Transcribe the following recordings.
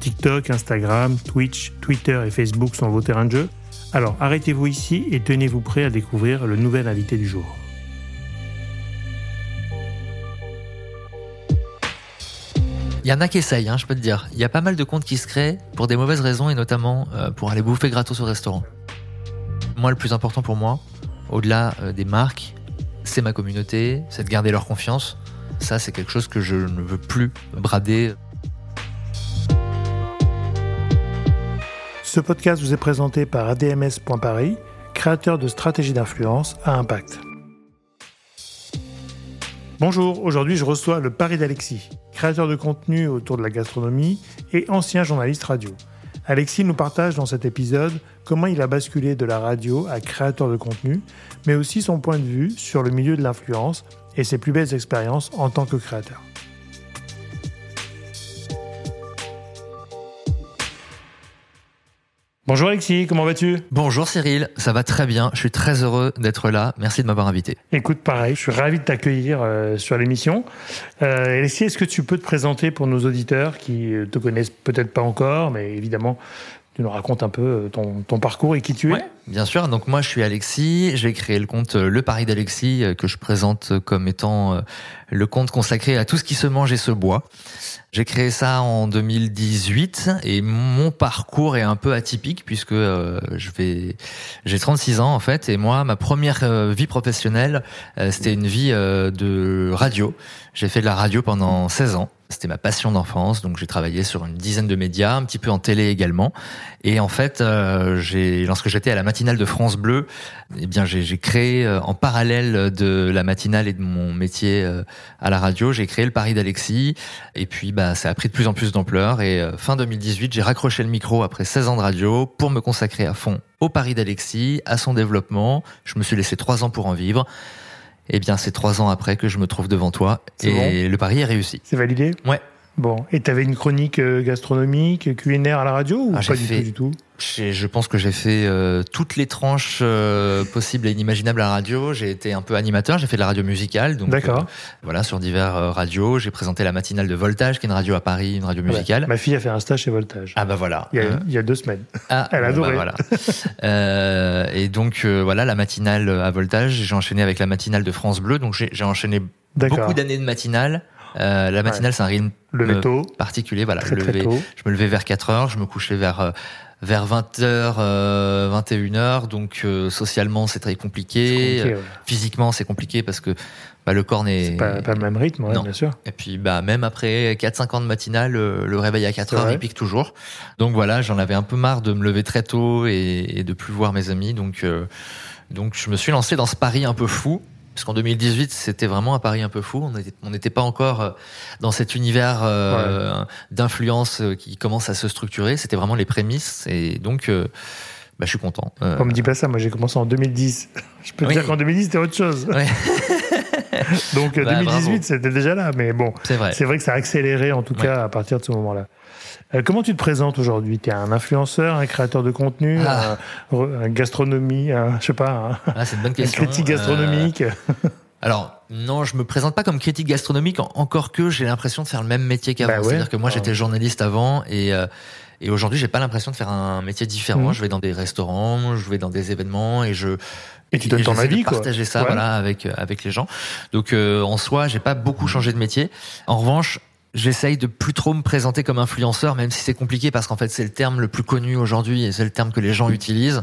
TikTok, Instagram, Twitch, Twitter et Facebook sont vos terrains de jeu Alors arrêtez-vous ici et tenez-vous prêt à découvrir le nouvel invité du jour. Il y en a qui essayent, hein, je peux te dire. Il y a pas mal de comptes qui se créent pour des mauvaises raisons et notamment euh, pour aller bouffer gratos au restaurant. Moi, le plus important pour moi, au-delà euh, des marques, c'est ma communauté, c'est de garder leur confiance. Ça, c'est quelque chose que je ne veux plus brader. Ce podcast vous est présenté par ADMS.paris, créateur de stratégies d'influence à impact. Bonjour, aujourd'hui je reçois le Paris d'Alexis, créateur de contenu autour de la gastronomie et ancien journaliste radio. Alexis nous partage dans cet épisode comment il a basculé de la radio à créateur de contenu, mais aussi son point de vue sur le milieu de l'influence et ses plus belles expériences en tant que créateur. Bonjour Alexis, comment vas-tu? Bonjour Cyril, ça va très bien, je suis très heureux d'être là, merci de m'avoir invité. Écoute, pareil, je suis ravi de t'accueillir euh, sur l'émission. Euh, Alexis, est-ce que tu peux te présenter pour nos auditeurs qui te connaissent peut-être pas encore, mais évidemment, tu nous racontes un peu euh, ton, ton parcours et qui tu es? Ouais, Bien sûr, donc moi je suis Alexis, j'ai créé le compte Le Paris d'Alexis que je présente comme étant le compte consacré à tout ce qui se mange et se boit. J'ai créé ça en 2018 et mon parcours est un peu atypique puisque euh, je vais j'ai 36 ans en fait et moi ma première euh, vie professionnelle euh, c'était une vie de radio. J'ai fait de la radio pendant 16 ans. C'était ma passion d'enfance, donc j'ai travaillé sur une dizaine de médias, un petit peu en télé également. Et en fait, euh, lorsque j'étais à la matinale de France Bleu, eh bien j'ai créé euh, en parallèle de la matinale et de mon métier euh, à la radio, j'ai créé le Paris d'Alexis. Et puis, bah, ça a pris de plus en plus d'ampleur. Et fin 2018, j'ai raccroché le micro après 16 ans de radio pour me consacrer à fond au Paris d'Alexis, à son développement. Je me suis laissé trois ans pour en vivre. Eh bien, c'est trois ans après que je me trouve devant toi et le pari est réussi. C'est validé? Ouais. Bon, et tu avais une chronique euh, gastronomique, culinaire à la radio ou ah, pas du tout du tout? Je pense que j'ai fait euh, toutes les tranches euh, possibles et inimaginables à la radio. J'ai été un peu animateur, j'ai fait de la radio musicale. Donc, D'accord. voilà, sur divers radios. J'ai présenté la matinale de Voltage, qui est une radio à Paris, une radio musicale. Ma fille a fait un stage chez Voltage. Ah bah voilà. Il y a, il y a deux semaines. Ah, Elle a adoré. Bah voilà. et donc voilà, la matinale à Voltage, j'ai enchaîné avec la matinale de France Bleu. Donc j'ai enchaîné beaucoup d'années de matinale. Euh, la matinale, c'est un rythme tôt. particulier. Voilà, je me levais vers 4 heures, je me couchais vers euh, vers 20h, euh, 21h. Donc euh, socialement, c'est très compliqué. Physiquement, c'est compliqué parce que bah, le corps n'est pas, pas, le même rythme, ouais, bien sûr. Et puis bah même après 4-5 ans de matinale, le, réveil à 4 heures, il pique toujours. Donc voilà, j'en avais un peu marre de me lever très tôt et, et de plus voir mes amis. Donc donc je me suis lancé dans ce pari un peu fou parce qu'en 2018, c'était vraiment un pari un peu fou. On n'était pas encore euh, dans cet univers euh, d'influence euh, qui commence à se structurer. C'était vraiment les prémices. Et donc, bah, je suis content. On me dit pas ça. Moi, j'ai commencé en 2010. Je peux te dire qu'en 2010, c'était autre chose. donc, 2018, bah, c'était déjà là. Mais bon, c'est vrai. vrai que ça a accéléré, en tout cas, à partir de ce moment-là. Euh, comment tu te présentes aujourd'hui? Tu es un influenceur, un créateur de contenu, ah. un, gastronomie, un, je sais pas, un, ah, une bonne question. critique gastronomique? euh, Alors non, je me présente pas comme critique gastronomique, encore que j'ai l'impression de faire le même métier qu'avant. Bah C'est-à-dire que moi j'étais journaliste avant et euh, et aujourd'hui j'ai pas l'impression de faire un métier différent. Mmh. Je vais dans des restaurants, je vais dans des événements et je et tu donnes ton avis, quoi. Partager ça, voilà, avec avec les gens. Donc en soi, j'ai pas beaucoup changé de métier. En revanche, J'essaye de plus trop me présenter comme influenceur, même si c'est compliqué parce qu'en fait c'est le terme le plus connu aujourd'hui et c'est le terme que les gens utilisent.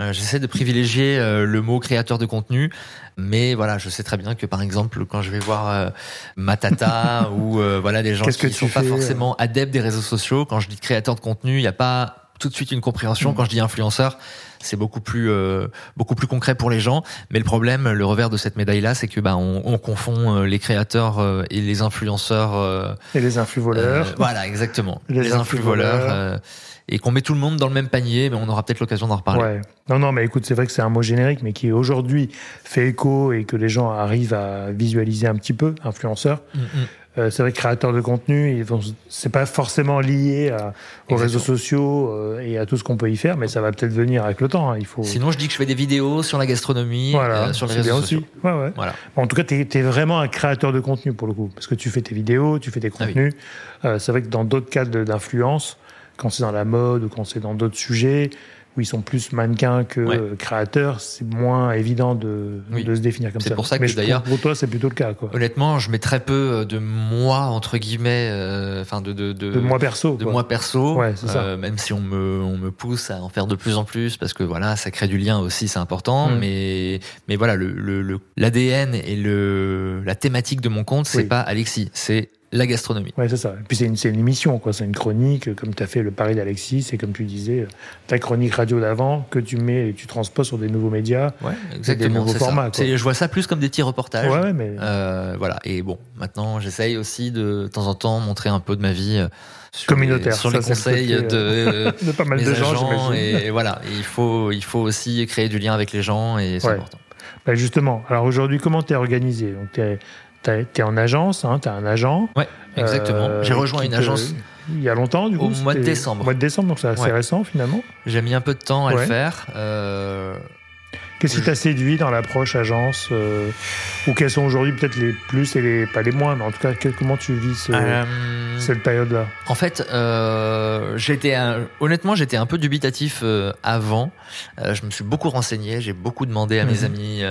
Euh, J'essaie de privilégier euh, le mot créateur de contenu, mais voilà, je sais très bien que par exemple quand je vais voir euh, Matata ou voilà des gens qui ne sont pas forcément adeptes des réseaux sociaux, quand je dis créateur de contenu, il n'y a pas tout de suite une compréhension. Mm. Quand je dis influenceur, c'est beaucoup plus euh, beaucoup plus concret pour les gens. Mais le problème, le revers de cette médaille là, c'est que bah on, on confond euh, les créateurs euh, et les influenceurs. euh, Et les influx voleurs. euh, voilà, exactement. Les Les, influx influx voleurs. voleurs. euh, et qu'on met tout le monde dans le même panier, mais on aura peut-être l'occasion d'en reparler. Ouais. Non, non, mais écoute, c'est vrai que c'est un mot générique, mais qui aujourd'hui fait écho et que les gens arrivent à visualiser un petit peu, influenceur. Mm, mm. Euh, c'est vrai que créateur de contenu, ils vont- c'est pas forcément lié à- aux Exactement. réseaux sociaux euh, et à tout ce qu'on peut y faire, mais ça va peut-être venir avec le temps. hein. Il faut. Sinon, je dis que je fais des vidéos sur la gastronomie, voilà, euh, sur les c'est bien réseaux sociaux. aussi. Ouais, ouais. Voilà. En tout cas, tu es, vraiment un créateur de contenu pour le coup, parce que tu fais tes vidéos, tu fais tes Ah oui. contenus. Euh, c'est vrai que dans d'autres cadres d'influence, quand c'est dans la mode ou quand c'est dans d'autres sujets où ils sont plus mannequins que Ouais. euh, créateurs, c'est moins évident de, Oui. de se définir comme ça. C'est pour ça que d'ailleurs- pour toi, c'est plutôt le cas, quoi. Honnêtement, je mets très peu de moi entre guillemets, euh, enfin de de, de, De moi perso. de quoi. moi perso, Ouais, c'est ça. euh, même si on me on me pousse à en faire de plus en plus parce que voilà, ça crée du lien aussi, c'est important. Mm. Mais mais voilà, le le le- l'ADN et le la thématique de mon compte, c'est Oui. pas Alexis, c'est la gastronomie. Ouais, c'est ça. Et puis c'est une, une émission, quoi. C'est une chronique, comme tu as fait le pari d'Alexis, c'est comme tu disais, ta chronique radio d'avant que tu mets et tu transposes sur des nouveaux médias. Ouais, des exactement. nouveaux formats, Je vois ça plus comme des petits reportages. Ouais, mais Euh, voilà. Et bon, maintenant, j'essaye aussi de, de temps en temps montrer un peu de ma vie euh, sur Communautaire, les, sur ça, les le conseils de, euh, de pas mal mes de gens. Et voilà, Et il faut, il faut aussi créer du lien avec les gens et c'est Ouais. important. Bah, justement, alors aujourd'hui, comment tu es organisé? Donc, tu es, en agence, hein, tu as un agent. Ouais, exactement. euh, J'ai rejoint une te- agence. Il y a longtemps, du coup Au mois de décembre. Au mois de décembre, donc c'est assez Ouais. récent finalement. J'ai mis un peu de temps à Ouais. le faire. Euh, Qu'est-ce qui t'a séduit dans l'approche agence euh, Ou quels sont aujourd'hui peut-être les plus et les pas les moins, mais en tout cas, comment tu vis ce- euh, cette période-là? En fait, euh, j'étais honnêtement, j'étais un peu dubitatif avant. Je me suis beaucoup renseigné, j'ai beaucoup demandé à mes Mhm. amis,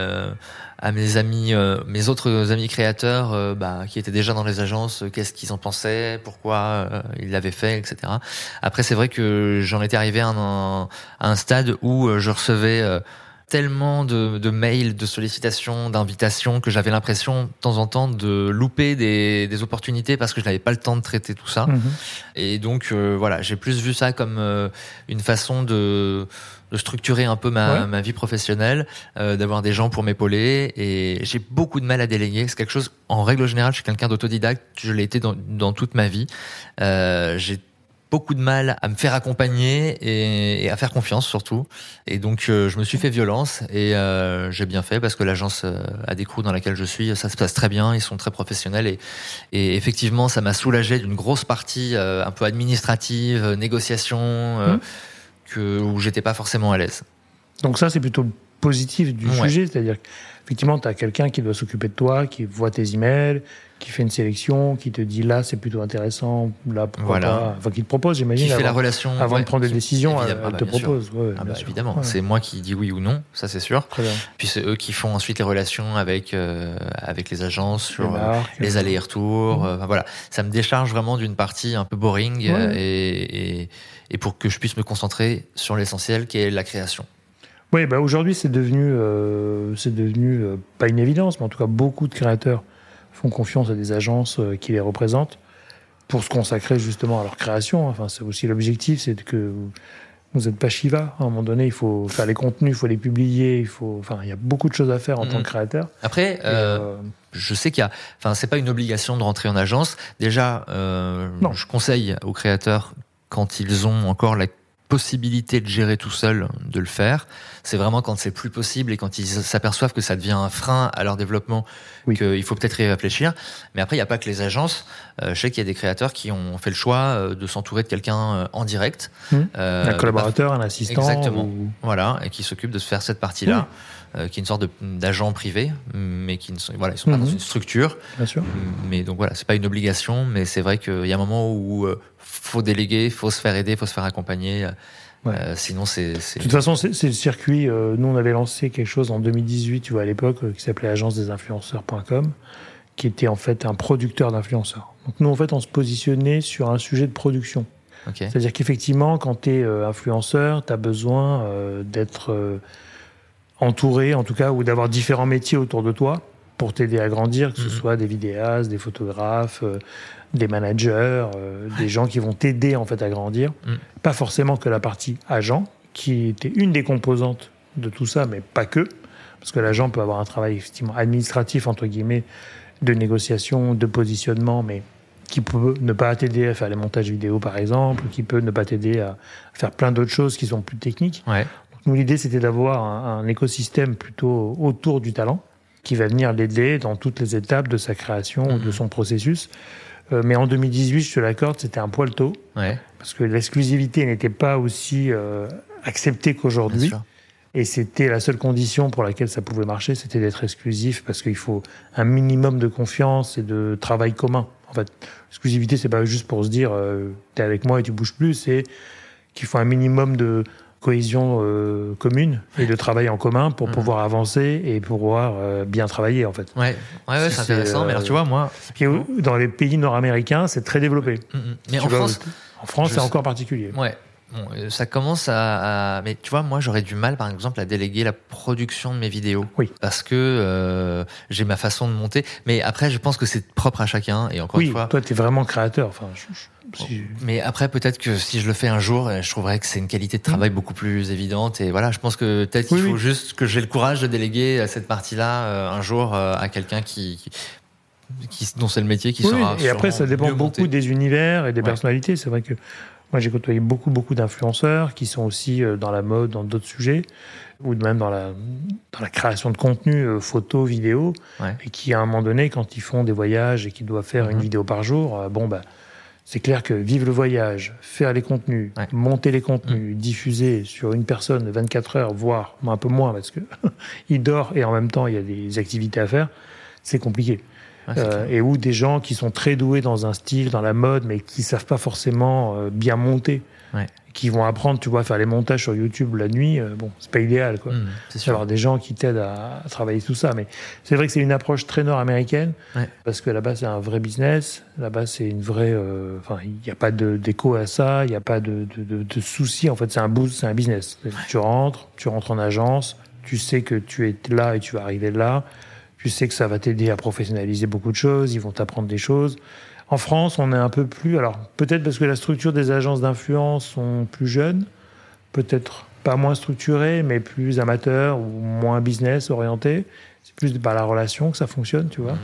à mes amis, euh, mes autres amis créateurs, euh, bah, qui étaient déjà dans les agences, euh, qu'est-ce qu'ils en pensaient, pourquoi euh, ils l'avaient fait, etc. Après, c'est vrai que j'en étais arrivé à un, à un stade où je recevais tellement de, de mails, de sollicitations, d'invitations que j'avais l'impression de temps en temps de louper des, des opportunités parce que je n'avais pas le temps de traiter tout ça. Mhm. Et donc euh, voilà, j'ai plus vu ça comme euh, une façon de, de structurer un peu ma, Ouais. ma vie professionnelle, euh, d'avoir des gens pour m'épauler. Et j'ai beaucoup de mal à déléguer. C'est quelque chose, en règle générale, je suis quelqu'un d'autodidacte. Je l'ai été dans, dans toute ma vie. Euh, j'ai beaucoup de mal à me faire accompagner et, et à faire confiance surtout. Et donc euh, je me suis fait violence et euh, j'ai bien fait parce que l'agence euh, à des dans laquelle je suis, ça se passe très bien, ils sont très professionnels et, et effectivement ça m'a soulagé d'une grosse partie euh, un peu administrative, euh, négociation, euh, Mhm. Que, où j'étais pas forcément à l'aise. Donc ça, c'est plutôt positif du Ouais. sujet, c'est-à-dire qu'effectivement, tu as quelqu'un qui doit s'occuper de toi, qui voit tes emails, qui fait une sélection, qui te dit là, c'est plutôt intéressant, là, pourquoi Voilà. pas. Enfin, qui te propose, j'imagine, Qui fait la relation avant ouais, de prendre des décisions, elle, bah, te sûr. propose. Ouais, Ah bah, évidemment, Ouais. c'est moi qui dis oui ou non, ça c'est sûr. Très bien. Puis c'est eux qui font ensuite les relations avec euh, avec les agences sur Les euh, les euh, allers-retours. Euh, enfin, voilà, ça me décharge vraiment d'une partie un peu boring et et pour que je puisse me concentrer sur l'essentiel qui est la création. Oui, bah aujourd'hui, c'est devenu, euh, c'est devenu euh, pas une évidence, mais en tout cas, beaucoup de créateurs font confiance à des agences euh, qui les représentent pour se consacrer justement à leur création. Enfin, c'est aussi l'objectif, c'est que vous n'êtes pas Shiva. À un moment donné, il faut faire les contenus, il faut les publier, il faut. Enfin, il y a beaucoup de choses à faire en Mhm. tant que créateur. Après, je sais qu'il y a, enfin, c'est pas une obligation de rentrer en agence. Déjà, je conseille aux créateurs quand ils ont encore la possibilité de gérer tout seul, de le faire. C'est vraiment quand c'est plus possible et quand ils s'aperçoivent que ça devient un frein à leur développement Oui. qu'il faut peut-être y réfléchir. Mais après, il n'y a pas que les agences. Euh, je sais qu'il y a des créateurs qui ont fait le choix euh, de s'entourer de quelqu'un euh, en direct. Euh, un collaborateur, un assistant. Exactement. ou- voilà, et qui s'occupe de se faire cette partie-là, euh, qui est une sorte d'agent privé, mais qui ne sont, voilà, ils sont pas Mhm. dans une structure. Bien sûr. Mais donc voilà, c'est pas une obligation, mais c'est vrai qu'il y a un moment où euh, faut déléguer, faut se faire aider, faut se faire accompagner. euh, Ouais. euh, sinon, c'est De toute façon, c'est le circuit. nous, on avait lancé quelque chose en 2018, tu vois, à l'époque, qui s'appelait agence-des-influenceurs.com, qui était en fait un producteur d'influenceurs. Donc, nous, en fait, on se positionnait sur un sujet de production. ok. C'est-à-dire qu'effectivement, quand tu es influenceur, tu as besoin d'être entouré, en tout cas, ou d'avoir différents métiers autour de toi pour t'aider à grandir, que ce Mhm. soit des vidéastes, des photographes, euh, des managers, euh, des gens qui vont t'aider en fait à grandir. Mhm. Pas forcément que la partie agent, qui était une des composantes de tout ça, mais pas que, parce que l'agent peut avoir un travail effectivement administratif entre guillemets de négociation, de positionnement, mais qui peut ne pas t'aider à faire les montages vidéo par exemple, qui peut ne pas t'aider à faire plein d'autres choses qui sont plus techniques. Ouais. Nous, l'idée, c'était d'avoir un, un écosystème plutôt autour du talent qui va venir l'aider dans toutes les étapes de sa création ou de Mhm. son processus. Euh, mais en 2018, je te l'accorde, c'était un poil tôt Ouais. parce que l'exclusivité n'était pas aussi euh, acceptée qu'aujourd'hui. Et c'était la seule condition pour laquelle ça pouvait marcher, c'était d'être exclusif parce qu'il faut un minimum de confiance et de travail commun. En fait, l'exclusivité, c'est pas juste pour se dire euh, t'es avec moi et tu bouges plus, c'est qu'il faut un minimum de cohésion euh, commune et de travail en commun pour Mhm. pouvoir avancer et pouvoir euh, bien travailler en fait. Ouais, ouais, ouais, c'est C'est, intéressant. Mais alors, euh, tu vois, moi. Au- dans les pays nord-américains, c'est très développé. Mm, mm. Mais Tu en vois, France, en France, c'est encore particulier. Ouais. Bon, euh, ça commence à, à- Mais tu vois, moi, j'aurais du mal, par exemple, à déléguer la production de mes vidéos. Oui. Parce que euh, j'ai ma façon de monter. Mais après, je pense que c'est propre à chacun. Et encore Oui, une fois. toi, tu es vraiment créateur. Enfin, je- je- si- Mais après, peut-être que si je le fais un jour, euh, je trouverais que c'est une qualité de travail beaucoup plus évidente. Et voilà, je pense que peut-être qu'il Oui, faut oui. juste que j'ai le courage de déléguer cette partie-là euh, un jour euh, à quelqu'un qui, qui, qui- dont c'est le métier qui Oui, sera. et après, ça dépend beaucoup monté. des univers et des Ouais. personnalités. C'est vrai que moi, j'ai côtoyé beaucoup, beaucoup d'influenceurs qui sont aussi euh, dans la mode, dans d'autres sujets, ou même dans la, dans la création de contenu, euh, photo, vidéo, Ouais. et qui, à un moment donné, quand ils font des voyages et qu'ils doivent faire une Mhm. vidéo par jour, euh, bon, bah, c'est clair que vivre le voyage, faire les contenus, Ouais. monter les contenus, diffuser sur une personne 24 heures, voire un peu moins, parce que il dort et en même temps, il y a des activités à faire, c'est compliqué. C'est Euh, et ou des gens qui sont très doués dans un style, dans la mode, mais qui savent pas forcément euh, bien monter, Ouais. qui vont apprendre, tu vois, à faire les montages sur YouTube la nuit. euh, bon, c'est pas idéal, quoi. Mm, c'est sûr. Avoir des gens qui t'aident à, à travailler tout ça, mais c'est vrai que c'est une approche très nord-américaine Ouais. parce que là-bas c'est un vrai business, là-bas c'est une vraie, euh, enfin il n'y a pas de d'écho à ça, il n'y a pas de, de, de, de soucis. En fait, c'est un boost, c'est un business. Tu rentres, tu rentres en agence, tu sais que tu es là et tu vas arriver là. Tu sais que ça va t'aider à professionnaliser beaucoup de choses, ils vont t'apprendre des choses. En France, on est un peu plus. Alors, peut-être parce que la structure des agences d'influence sont plus jeunes, peut-être pas moins structurées, mais plus amateurs ou moins business orientés. C'est plus par la relation que ça fonctionne, tu vois. Mhm.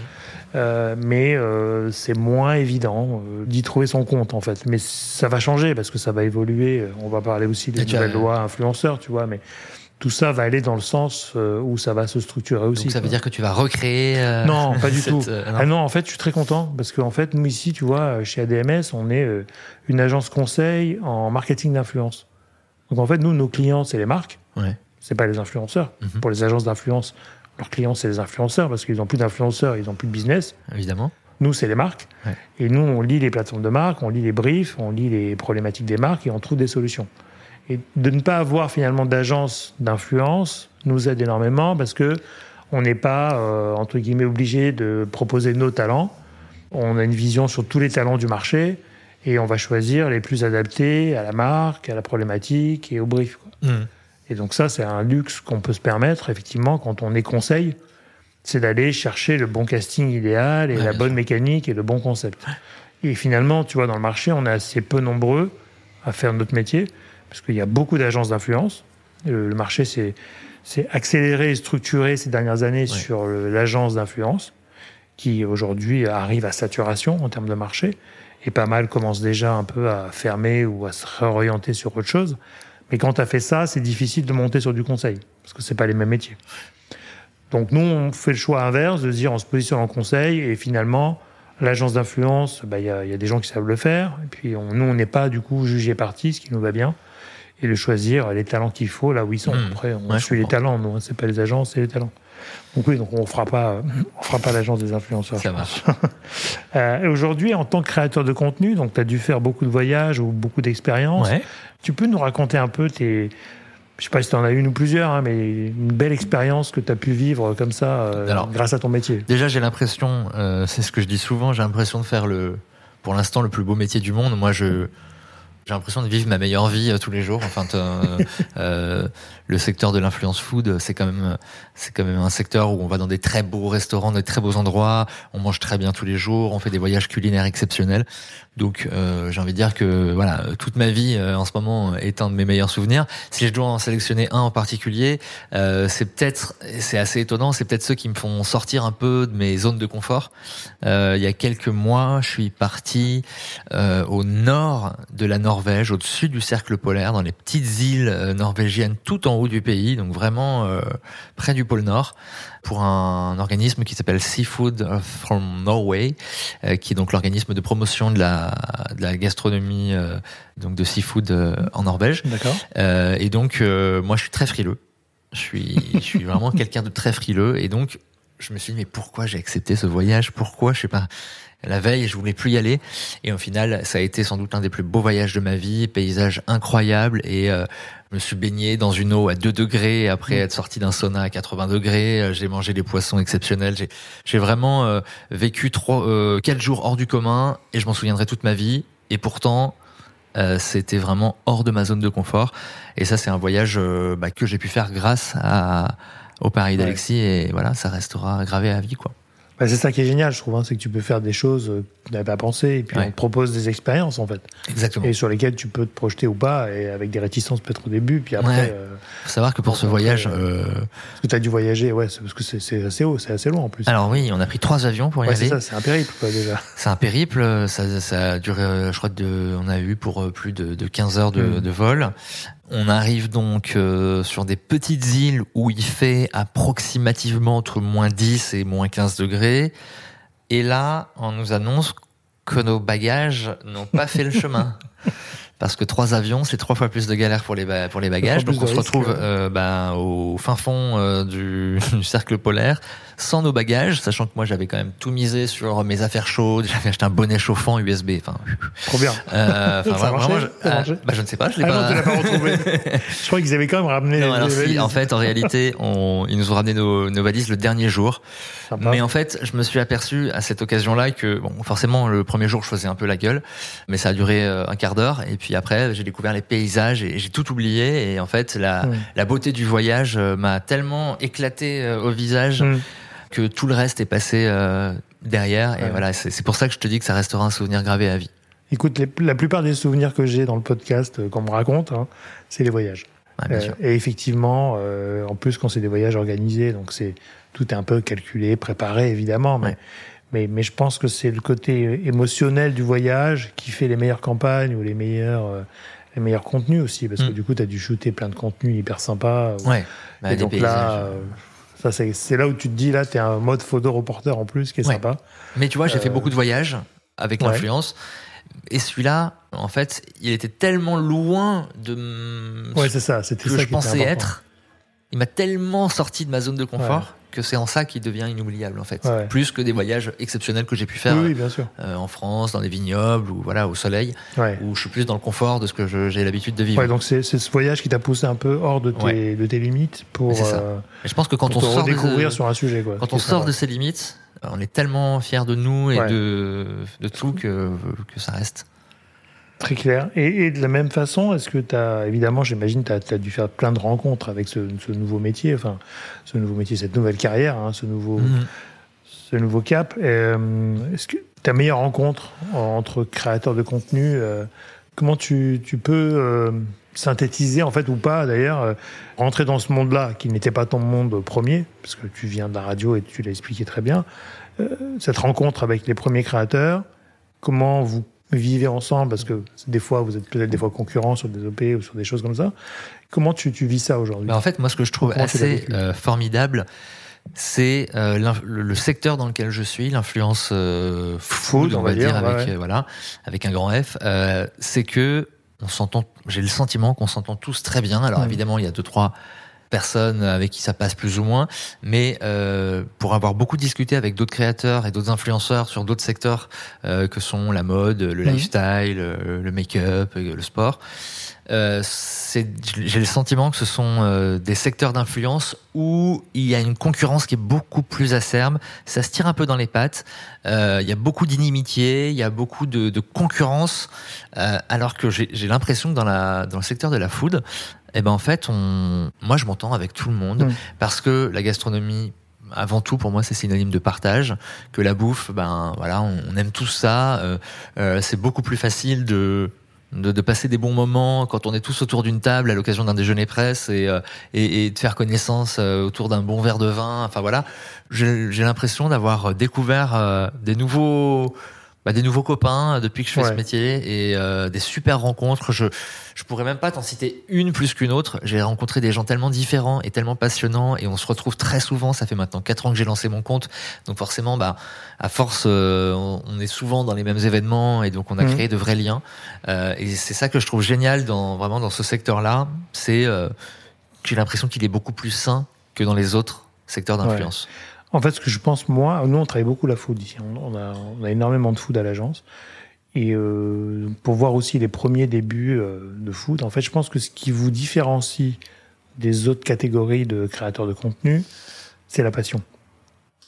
Euh, mais euh, c'est moins évident euh, d'y trouver son compte, en fait. Mais ça va changer parce que ça va évoluer. On va parler aussi des nouvelles lois influenceurs, tu vois. Mais tout ça va aller dans le sens euh, où ça va se structurer aussi. Donc ça veut quoi. dire que tu vas recréer. euh, Non, pas du cette, tout. euh, non. Ah non, en fait, je suis très content parce qu'en fait, nous ici, tu vois, chez ADMS, on est euh, une agence conseil en marketing d'influence. Donc en fait, nous, nos clients, c'est les marques, Ouais. c'est pas les influenceurs. Mhm. Pour les agences d'influence, leurs clients, c'est les influenceurs parce qu'ils n'ont plus d'influenceurs, ils n'ont plus de business. Évidemment. Nous, c'est les marques. Ouais. Et nous, on lit les plateformes de marques, on lit les briefs, on lit les problématiques des marques et on trouve des solutions. Et de ne pas avoir finalement d'agence d'influence nous aide énormément parce que on n'est pas, euh, entre guillemets, obligé de proposer nos talents. On a une vision sur tous les talents du marché et on va choisir les plus adaptés à la marque, à la problématique et au brief. quoi. Mm. Et donc ça, c'est un luxe qu'on peut se permettre, effectivement, quand on est conseil, c'est d'aller chercher le bon casting idéal et Ouais, la bonne sûr. mécanique et le bon concept. Et finalement, tu vois, dans le marché, on est assez peu nombreux à faire notre métier, parce qu'il y a beaucoup d'agences d'influence. Le, marché s'est accéléré et structuré ces dernières années sur l'agence d'influence, qui aujourd'hui arrive à saturation en termes de marché, et pas mal commencent déjà un peu à fermer ou à se réorienter sur autre chose. Mais quand tu as fait ça, c'est difficile de monter sur du conseil, parce que c'est pas les mêmes métiers. Donc nous, on fait le choix inverse de se dire on se positionne en conseil et finalement, l'agence d'influence, bah, il y, a, il y a des gens qui savent le faire. Et puis on- nous, on n'est pas du coup jugé parti, ce qui nous va bien. Et de choisir les talents qu'il faut là où ils sont. Mmh. Après, on Ouais, suit les talents, nous, hein, c'est pas les agences, c'est les talents. Donc oui, donc on fera pas, on fera pas l'agence des influenceurs. Ça marche. Euh, Aujourd'hui, en tant que créateur de contenu, donc tu as dû faire beaucoup de voyages ou beaucoup d'expériences. Ouais. Tu peux nous raconter un peu tes. Je sais pas si tu en as une ou plusieurs, hein, mais une belle expérience que tu as pu vivre comme ça euh, Alors, grâce à ton métier. Déjà, j'ai l'impression, euh, c'est ce que je dis souvent, j'ai l'impression de faire le, pour l'instant, le plus beau métier du monde. Moi, je, J'ai l'impression de vivre ma meilleure vie tous les jours. Enfin, euh, le secteur de l'influence food, c'est quand même, c'est quand même un secteur où on va dans des très beaux restaurants, des très beaux endroits. On mange très bien tous les jours. On fait des voyages culinaires exceptionnels. Donc, euh, j'ai envie de dire que voilà, toute ma vie euh, en ce moment est un de mes meilleurs souvenirs. Si je dois en sélectionner un en particulier, euh, c'est peut-être, c'est assez étonnant, c'est peut-être ceux qui me font sortir un peu de mes zones de confort. Euh, il y a quelques mois, je suis parti euh, au nord de la Norvège, au-dessus du cercle polaire, dans les petites îles euh, norvégiennes, tout en haut du pays, donc vraiment près du pôle Nord pour un organisme qui s'appelle Seafood from Norway, euh, qui est donc l'organisme de promotion de la, de la gastronomie euh, donc de seafood euh, en Norvège. D'accord. et donc moi je suis très frileux. Je suis, je suis vraiment quelqu'un de très frileux et donc je me suis dit mais pourquoi j'ai accepté ce voyage? Pourquoi? Je sais pas la veille, je voulais plus y aller. Et au final, ça a été sans doute un des plus beaux voyages de ma vie, paysage incroyable. Et euh, je me suis baigné dans une eau à 2 degrés après mm. être sorti d'un sauna à 80 degrés. Euh, j'ai mangé des poissons exceptionnels. J'ai vraiment euh, vécu trois, euh, quatre jours hors du commun et je m'en souviendrai toute ma vie. Et pourtant, c'était vraiment hors de ma zone de confort. Et ça, c'est un voyage bah, que j'ai pu faire grâce à, au Paris d'Alexis. Et voilà, ça restera gravé à vie, quoi. Bah, c'est ça qui est génial, je trouve, hein, c'est que tu peux faire des choses que tu n'avais pas pensé, et puis on te propose des expériences, en fait. Exactement. Et sur lesquelles tu peux te projeter ou pas, et avec des réticences peut-être au début, puis après... Ouais. Euh, faut savoir que pour ce voyage... Euh... Parce que tu as dû voyager, ouais, parce que c'est assez haut, c'est assez loin en plus. Alors oui, on a pris trois avions pour y ouais, aller. c'est ça, c'est un périple, quoi, déjà. C'est un périple, ça, ça a duré, je crois, de, on a eu pour euh, plus de, de 15 heures de, mmh. de vol. On arrive donc euh, sur des petites îles où il fait approximativement entre moins 10 et moins 15 degrés. Et là, on nous annonce que nos bagages n'ont pas fait le chemin. Parce que trois avions, c'est trois fois plus de galère pour les, pour les bagages. Donc on se retrouve euh, bah, au fin fond euh, du, du, cercle polaire, sans nos bagages, sachant que moi j'avais quand même tout misé sur mes affaires chaudes, j'avais acheté un bonnet chauffant USB. Enfin, Trop bien. Euh, enfin, vraiment, vraiment, je, euh, bah, je ne sais pas, je l'ai ah pas. Non, tu l'as pas retrouvé. je crois qu'ils avaient quand même ramené. Non, alors les si, en fait, en réalité, on, ils nous ont ramené nos, nos valises le dernier jour. Sympa. Mais en fait, je me suis aperçu à cette occasion-là que, bon, forcément, le premier jour, je faisais un peu la gueule, mais ça a duré euh, un quart d'heure. Et puis après, j'ai découvert les paysages et j'ai tout oublié. Et en fait, la, Mm. la beauté du voyage euh, m'a tellement éclaté au visage Mm. Que tout le reste est passé euh, derrière. Et Ouais. voilà, c'est pour ça que je te dis que ça restera un souvenir gravé à vie. Écoute, les- la plupart des souvenirs que j'ai dans le podcast, euh, qu'on me raconte, hein, c'est les voyages. Ouais, bien Euh, et effectivement, euh, en plus quand c'est des voyages organisés, donc c'est tout est un peu calculé, préparé évidemment, mais Ouais. mais, mais je pense que c'est le côté émotionnel du voyage qui fait les meilleures campagnes ou les meilleurs euh, les meilleurs contenus aussi, parce que Mm. du coup tu as dû shooter plein de contenus hyper sympas. Ouais. Bah, et des donc paysages. là, euh, ça c'est là où tu te dis là, t'es un mode photo reporter en plus qui est Ouais. sympa. Mais tu vois, j'ai fait Euh, beaucoup de voyages avec ouais. l'influence. Et celui-là, en fait, il était tellement loin de Ouais, c'est ça. C'était que ça je pensais être. Il m'a tellement sorti de ma zone de confort que c'est en ça qu'il devient inoubliable, en fait. Ouais. Plus que des voyages exceptionnels que j'ai pu faire Oui, oui, bien sûr. euh, en France, dans des vignobles ou voilà au soleil, Ouais. où je suis plus dans le confort de ce que j'ai l'habitude de vivre. Ouais, donc c'est ce voyage qui t'a poussé un peu hors de tes, de tes limites pour, ça. euh, Et je pense que quand on sort de, redécouvrir sur un sujet. Quoi, quand on sort de ses limites, on est tellement fier de nous et Ouais. de, de tout que, que ça reste. Très clair. Et, et de la même façon, est-ce que tu as, évidemment, j'imagine, tu as, dû faire plein de rencontres avec ce, ce nouveau métier, enfin, ce nouveau métier, cette nouvelle carrière, hein, ce, nouveau, Mhm. ce nouveau cap. Euh, est-ce que ta meilleure rencontre entre créateurs de contenu, euh, comment tu, tu peux euh, synthétiser, en fait, ou pas d'ailleurs, euh, rentrer dans ce monde-là, qui n'était pas ton monde premier, parce que tu viens de la radio et tu l'as expliqué très bien, euh, cette rencontre avec les premiers créateurs, comment vous vivez ensemble, parce que des fois, vous êtes peut-être des fois concurrents sur des OP ou sur des choses comme ça. Comment tu, tu vis ça aujourd'hui? Bah, en fait, moi, ce que je trouve Comment assez euh, formidable, c'est euh, le, secteur dans lequel je suis, l'influence euh, food, on va dire, avec ouais, ouais. euh, voilà, avec un grand F. c'est que on s'entend. J'ai le sentiment qu'on s'entend tous très bien. Alors Mm. évidemment, il y a deux trois personnes avec qui ça passe plus ou moins, mais euh, pour avoir beaucoup discuté avec d'autres créateurs et d'autres influenceurs sur d'autres secteurs euh, que sont la mode, le lifestyle, euh, le make-up, le sport, euh, j'ai le sentiment que ce sont euh, des secteurs d'influence où il y a une concurrence qui est beaucoup plus acerbe. Ça se tire un peu dans les pattes. Euh, il y a beaucoup d'inimitié, il y a beaucoup de, de concurrence, euh, alors que j'ai l'impression que dans, la, dans le secteur de la food, eh ben en fait, on, moi je m'entends avec tout le monde mm. parce que la gastronomie avant tout, pour moi, c'est synonyme de partage. Que la bouffe, ben voilà, on, on aime tout ça. Euh, euh, c'est beaucoup plus facile de de, de, passer des bons moments quand on est tous autour d'une table à l'occasion d'un déjeuner presse et, euh, et, et, de faire connaissance euh, autour d'un bon verre de vin. Enfin voilà, j'ai l'impression d'avoir découvert euh, des nouveaux bah, des nouveaux copains depuis que je fais ce métier et euh, des super rencontres. Je je pourrais même pas t'en citer une plus qu'une autre. J'ai rencontré des gens tellement différents et tellement passionnants et on se retrouve très souvent. Ça fait maintenant quatre ans que j'ai lancé mon compte, donc forcément, bah à force, euh, on est souvent dans les mêmes événements et donc on a mhm. créé de vrais liens. Euh, et c'est ça que je trouve génial dans vraiment dans ce secteur-là. C'est euh, j'ai l'impression qu'il est beaucoup plus sain que dans les autres secteurs d'influence. En fait, ce que je pense, moi, nous, on travaille beaucoup la food ici. On, a, on a, énormément de food à l'agence. Et euh, pour voir aussi les premiers débuts euh, de food, en fait, je pense que ce qui vous différencie des autres catégories de créateurs de contenu, c'est la passion.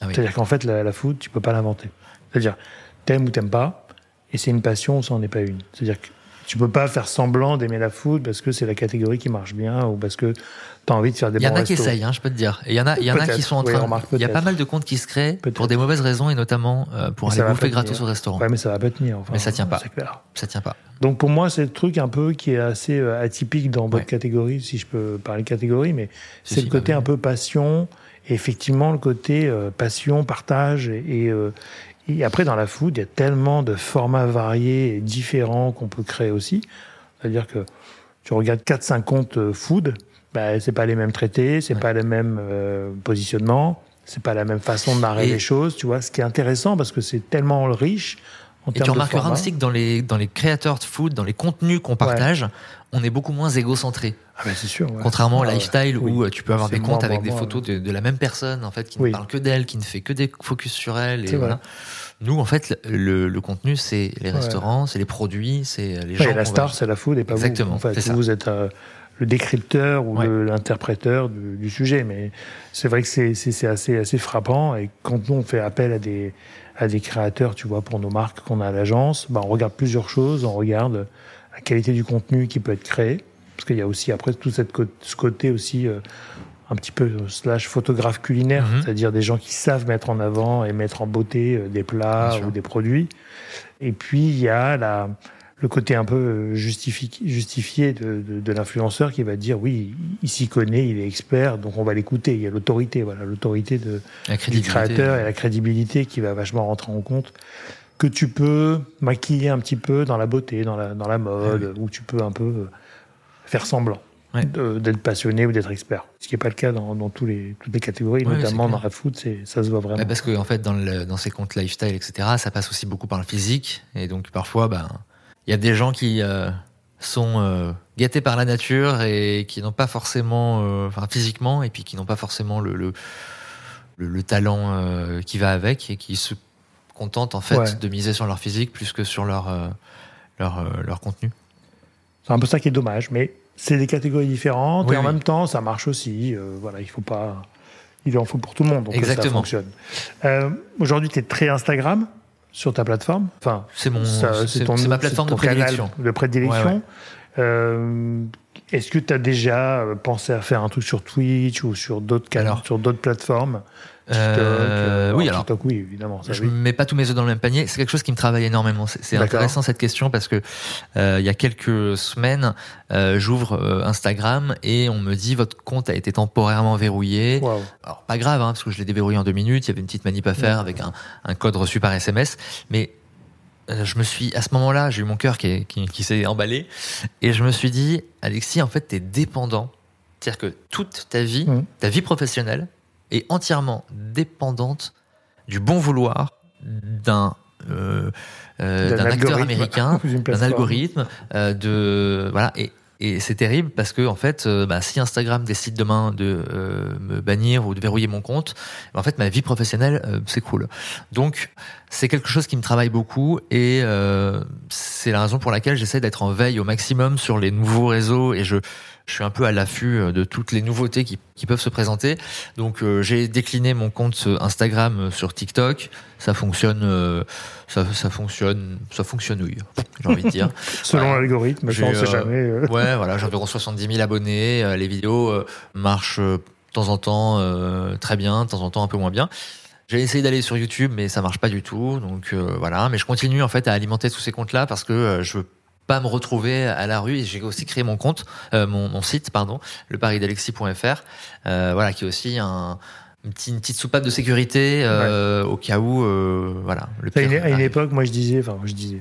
Ah C'est-à-dire qu'en fait, la, la, food, tu peux pas l'inventer. C'est-à-dire, t'aimes ou t'aimes pas, et c'est une passion ça n'en est pas une. C'est-à-dire que tu peux pas faire semblant d'aimer la food parce que c'est la catégorie qui marche bien ou parce que tu as envie de faire des Il y en a qui essayent, hein, je peux te dire. Il y en a, il y en a qui sont en train. il y a pas mal de comptes qui se créent pour des mauvaises raisons et notamment euh, pour aller bouffer gratos au restaurant. Ouais, mais ça va pas tenir. Enfin, mais ça tient pas. Ça tient pas. Donc pour moi, c'est le truc un peu qui est assez euh, atypique dans votre catégorie, si je peux parler de catégorie, mais c'est le côté un peu passion. Et effectivement, le côté euh, passion, partage et, et après, dans la food, il y a tellement de formats variés et différents qu'on peut créer aussi. C'est-à-dire que tu regardes 4-5 comptes euh, food, bah, c'est pas les mêmes traités, c'est pas les mêmes euh, positionnements, c'est pas la même façon de narrer les choses, tu vois. Ce qui est intéressant parce que c'est tellement riche. En et tu remarqueras aussi que dans les, dans les créateurs de food, dans les contenus qu'on partage, on est beaucoup moins égocentré. Ah ben c'est sûr. Contrairement au ah lifestyle où euh, tu peux avoir des comptes avec des photos de, de, la même personne en fait qui ne parle que d'elle, qui ne fait que des focus sur elle. Et voilà. Nous, en fait, le, le contenu, c'est les restaurants, c'est les produits, c'est les gens. la star, c'est la food et pas Exactement, vous. En fait, vous êtes euh, le décrypteur ou l'interpréteur du, du, sujet. Mais c'est vrai que c'est assez, assez frappant. Et quand nous, on fait appel à des, à des créateurs, tu vois, pour nos marques qu'on a à l'agence, bah, on regarde plusieurs choses. On regarde la qualité du contenu qui peut être créé. Parce qu'il y a aussi, après, tout cette, ce côté aussi. Euh, un petit peu slash photographe culinaire, mhm. c'est-à-dire des gens qui savent mettre en avant et mettre en beauté euh, des plats ou des produits. Et puis il y a la, le côté un peu euh, justifié, de, de, de l'influenceur qui va dire oui, il s'y connaît, il est expert, donc on va l'écouter. Il y a l'autorité, voilà, l'autorité de, du créateur et la crédibilité qui va vachement rentrer en compte que tu peux maquiller un petit peu dans la beauté, dans la, dans la mode, ah où tu peux un peu euh, faire semblant d'être passionné ou d'être expert. Ce qui n'est pas le cas dans, dans, tous les, toutes les catégories, notamment dans la foot, ça se voit vraiment. parce qu'en en fait, dans, le, dans ces comptes lifestyle, etc., ça passe aussi beaucoup par le physique. Et donc, parfois, ben, il y a des gens qui euh, sont euh, gâtés par la nature et qui n'ont pas forcément, euh, enfin, physiquement, et puis qui n'ont pas forcément le, le, le, talent qui va avec et qui se contentent, en fait, de miser sur leur physique plus que sur leur, leur, leur contenu. C'est un peu ça qui est dommage, mais c'est des catégories différentes et en même temps, ça marche aussi. Euh, voilà, il faut pas. Il en faut pour tout le monde, donc Exactement. ça fonctionne. Euh, Aujourd'hui, tu es très Instagram sur ta plateforme? Enfin, c'est mon, c'est ma plateforme de prédilection. De prédilection. Euh, Est-ce que tu as déjà pensé à faire un truc sur Twitch ou sur d'autres canaux, sur d'autres plateformes? Euh, euh, oui, alors. oui, évidemment. je ne mets pas tous mes œufs dans le même panier. C'est quelque chose qui me travaille énormément. C'est intéressant cette question parce que euh, il y a quelques semaines, j'ouvre Instagram et on me dit votre compte a été temporairement verrouillé. Alors pas grave, hein, parce que je l'ai déverrouillé en deux minutes. Il y avait une petite manip à faire avec un, un, code reçu par SMS, mais je me suis à ce moment-là, j'ai eu mon cœur qui, qui, qui s'est emballé et je me suis dit, Alexis, en fait, t'es dépendant. C'est-à-dire que toute ta vie, mmh. ta vie professionnelle, est entièrement dépendante du bon vouloir d'un euh, euh, d'un acteur américain, d'un algorithme, euh, de voilà. Et, Et c'est terrible parce que en fait, bah, si Instagram décide demain de me bannir ou de verrouiller mon compte, bah, en fait ma vie professionnelle s'écroule. Donc c'est quelque chose qui me travaille beaucoup et c'est la raison pour laquelle j'essaie d'être en veille au maximum sur les nouveaux réseaux et je je suis un peu à l'affût euh, de toutes les nouveautés qui, qui peuvent se présenter. Donc euh, j'ai décliné mon compte Instagram sur TikTok. Ça fonctionne, euh, ça, ça fonctionne, ça fonctionnouille, j'ai envie de dire. Selon l'algorithme, ça, on sait euh, jamais. euh. Ouais, voilà, j'ai environ 70 000 abonnés. Euh, Les vidéos euh, marchent euh, de temps en temps euh, très bien, de temps en temps un peu moins bien. J'ai essayé d'aller sur YouTube, mais ça marche pas du tout. Donc euh, voilà, mais je continue en fait à alimenter tous ces comptes-là parce que euh, je veux pas me retrouver à la rue. Et j'ai aussi créé mon compte, euh, mon, mon site, pardon, le parisdalexis.fr, euh, voilà, qui est aussi un une petite, une petite soupape de sécurité euh, au cas où, euh, voilà. Le À une, à époque, moi je disais, enfin je disais,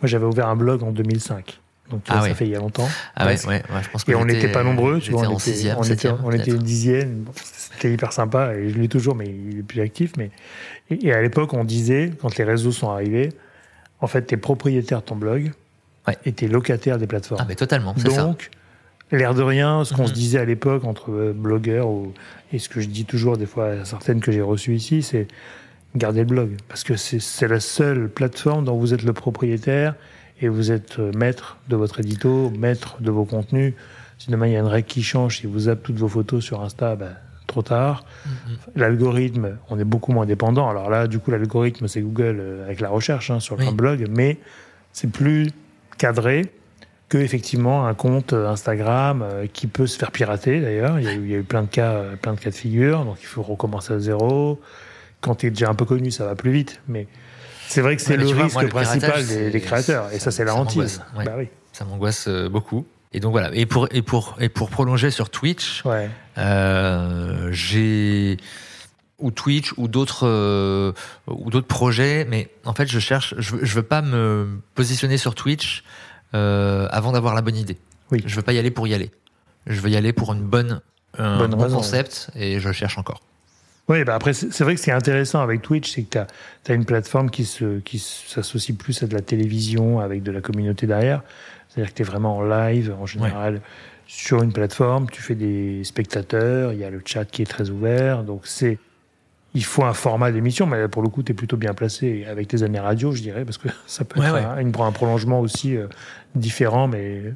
moi j'avais ouvert un blog en 2005. Donc tu Ah ouais. ça fait il y a longtemps. Ah ouais, Ouais, je pense que Et on n'était pas nombreux, tu vois, on en était, sixième, on, était, on était une dizaine. Bon, C'était hyper sympa et je l'ai toujours, mais il est plus actif. Mais et, et à l'époque, on disait, quand les réseaux sont arrivés, en fait, t'es propriétaire de ton blog Ouais. et t'es locataire des plateformes. Ah mais totalement, c'est ça. Donc, l'air de rien, ce qu'on Mhm. se disait à l'époque entre euh, blogueurs ou- et ce que je dis toujours des fois à certaines que j'ai reçues ici, c'est garder le blog. Parce que c'est la seule plateforme dont vous êtes le propriétaire et vous êtes euh, maître de votre édito, maître de vos contenus. Si demain il y a une règle qui change, si vous zappez toutes vos photos sur Insta, ben, trop tard. Mhm. L'algorithme, on est beaucoup moins dépendant. Alors là, du coup, l'algorithme, c'est Google euh, avec la recherche hein, sur le Oui. blog, mais c'est plus cadré que effectivement un compte euh, Instagram euh, qui peut se faire pirater d'ailleurs. Il y a eu, il y a eu plein de cas, euh, plein de cas de figure, donc il faut recommencer à zéro. Quand tu es déjà un peu connu, ça va plus vite, mais c'est vrai que c'est Ouais, le vois, risque moi, le principal des, créateurs, et ça, c'est la hantise. ouais. Bah oui. Ça m'angoisse beaucoup. Et donc voilà. Et pour et pour et pour prolonger sur Twitch, Ouais. euh, j'ai ou Twitch ou d'autres euh, ou d'autres projets, mais en fait je cherche, je veux, je veux pas me positionner sur Twitch euh, avant d'avoir la bonne idée. Oui. Je veux pas y aller pour y aller. Je veux y aller pour une bonne un Bonne bon raison, concept et je cherche encore. Oui, bah après, c'est c'est vrai que ce qui est intéressant avec Twitch, c'est que tu as, une plateforme qui se qui s'associe plus à de la télévision avec de la communauté derrière. C'est-à-dire que tu es vraiment en live, en général, sur une plateforme, tu fais des spectateurs, il y a le chat qui est très ouvert. Donc, c'est. Il faut un format d'émission, mais pour le coup, tu es plutôt bien placé avec tes années radio, je dirais, parce que ça peut Ouais, être ouais. Un, une- un prolongement aussi euh, différent, mais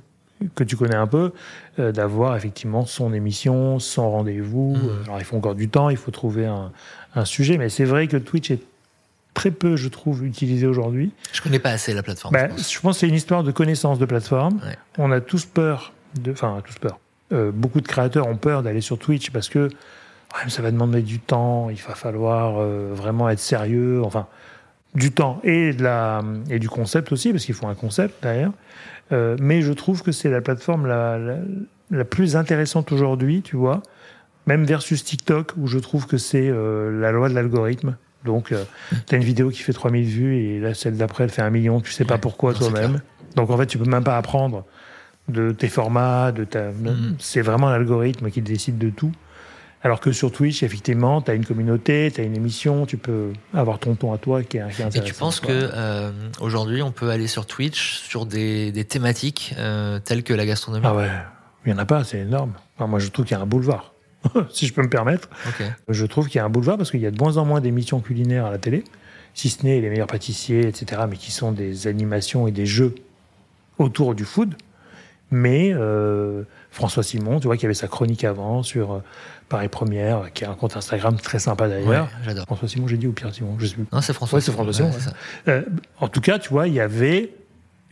que tu connais un peu, euh, d'avoir effectivement son émission, son rendez-vous. Mhm. Euh, Alors, il faut encore du temps, il faut trouver un, un sujet, mais c'est vrai que Twitch est très peu, je trouve, utilisé aujourd'hui. Je connais pas assez la plateforme. Bah, je pense. que c'est une histoire de connaissance de plateforme. Ouais. On a tous peur, de, enfin, tous peur. Euh, beaucoup de créateurs ont peur d'aller sur Twitch parce que ouais, mais ça va demander du temps, il va falloir euh, vraiment être sérieux, enfin, du temps et, de la, et du concept aussi, parce qu'il faut un concept derrière. Euh, mais je trouve que c'est la plateforme la, la, la plus intéressante aujourd'hui, tu vois, même versus TikTok, où je trouve que c'est euh, la loi de l'algorithme. Donc, euh, tu as une vidéo qui fait 3000 vues et là, celle d'après, elle fait un million, tu sais pas pourquoi toi-même. Donc, en fait, tu peux même pas apprendre de tes formats, de ta... Mhm. c'est vraiment l'algorithme qui décide de tout. Alors que sur Twitch, effectivement, tu as une communauté, tu as une émission, tu peux avoir ton ton à toi qui est, qui est Et intéressant. tu penses que euh, aujourd'hui on peut aller sur Twitch sur des, des thématiques euh, telles que la gastronomie? Ah ouais, il y en a pas, c'est énorme. Enfin, moi, je trouve qu'il y a un boulevard. si je peux me permettre. Ok. Je trouve qu'il y a un boulevard parce qu'il y a de moins en moins d'émissions culinaires à la télé, si ce n'est les meilleurs pâtissiers, etc., mais qui sont des animations et des jeux autour du food. Mais euh, François Simon, tu vois, qui avait sa chronique avant sur euh, Paris Première, qui a un compte Instagram très sympa Ouais, d'ailleurs. j'adore. François Simon, j'ai dit, ou Pierre Simon, je sais plus. Non, c'est François. Ouais, c'est François Simon, ça. Euh, en tout cas, tu vois, il y avait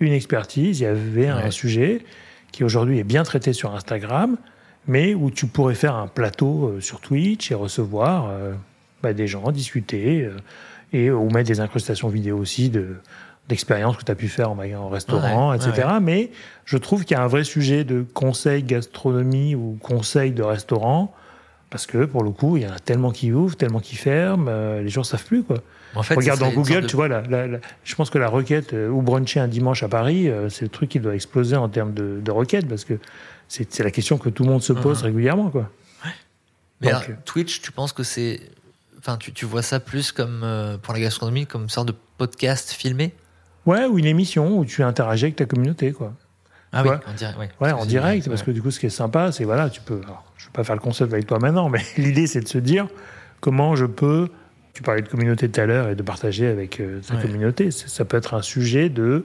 une expertise, il y avait un sujet qui aujourd'hui est bien traité sur Instagram, mais où tu pourrais faire un plateau euh, sur Twitch et recevoir euh, bah, des gens, discuter, euh, et ou mettre des incrustations vidéo aussi de d'expériences que tu as pu faire en, en restaurant, etc. Mais je trouve qu'il y a un vrai sujet de conseil gastronomie ou conseil de restaurant, parce que pour le coup, il y en a tellement qui ouvrent, tellement qui ferment, euh, les gens savent plus quoi. En fait, Regarde dans Google, de- tu vois, la, la- la- je pense que la requête euh, ou bruncher un dimanche à Paris, euh, c'est le truc qui doit exploser en termes de, de requêtes parce que c'est la question que tout le monde se pose Mhm. régulièrement. Quoi. Mais Donc, alors, Twitch, tu penses que c'est. Enfin, tu, tu vois ça plus comme pour la gastronomie, comme une sorte de podcast filmé? Ouais, ou une émission où tu interagis avec ta communauté. Quoi. Ah oui, en direct. Ouais, en direct, parce que du coup, ce qui est sympa, c'est voilà, tu peux. je ne vais pas faire le concept avec toi maintenant, mais l'idée, c'est de se dire comment je peux. Tu parlais de communauté tout à l'heure et de partager avec euh, sa communauté. Ça peut être un sujet de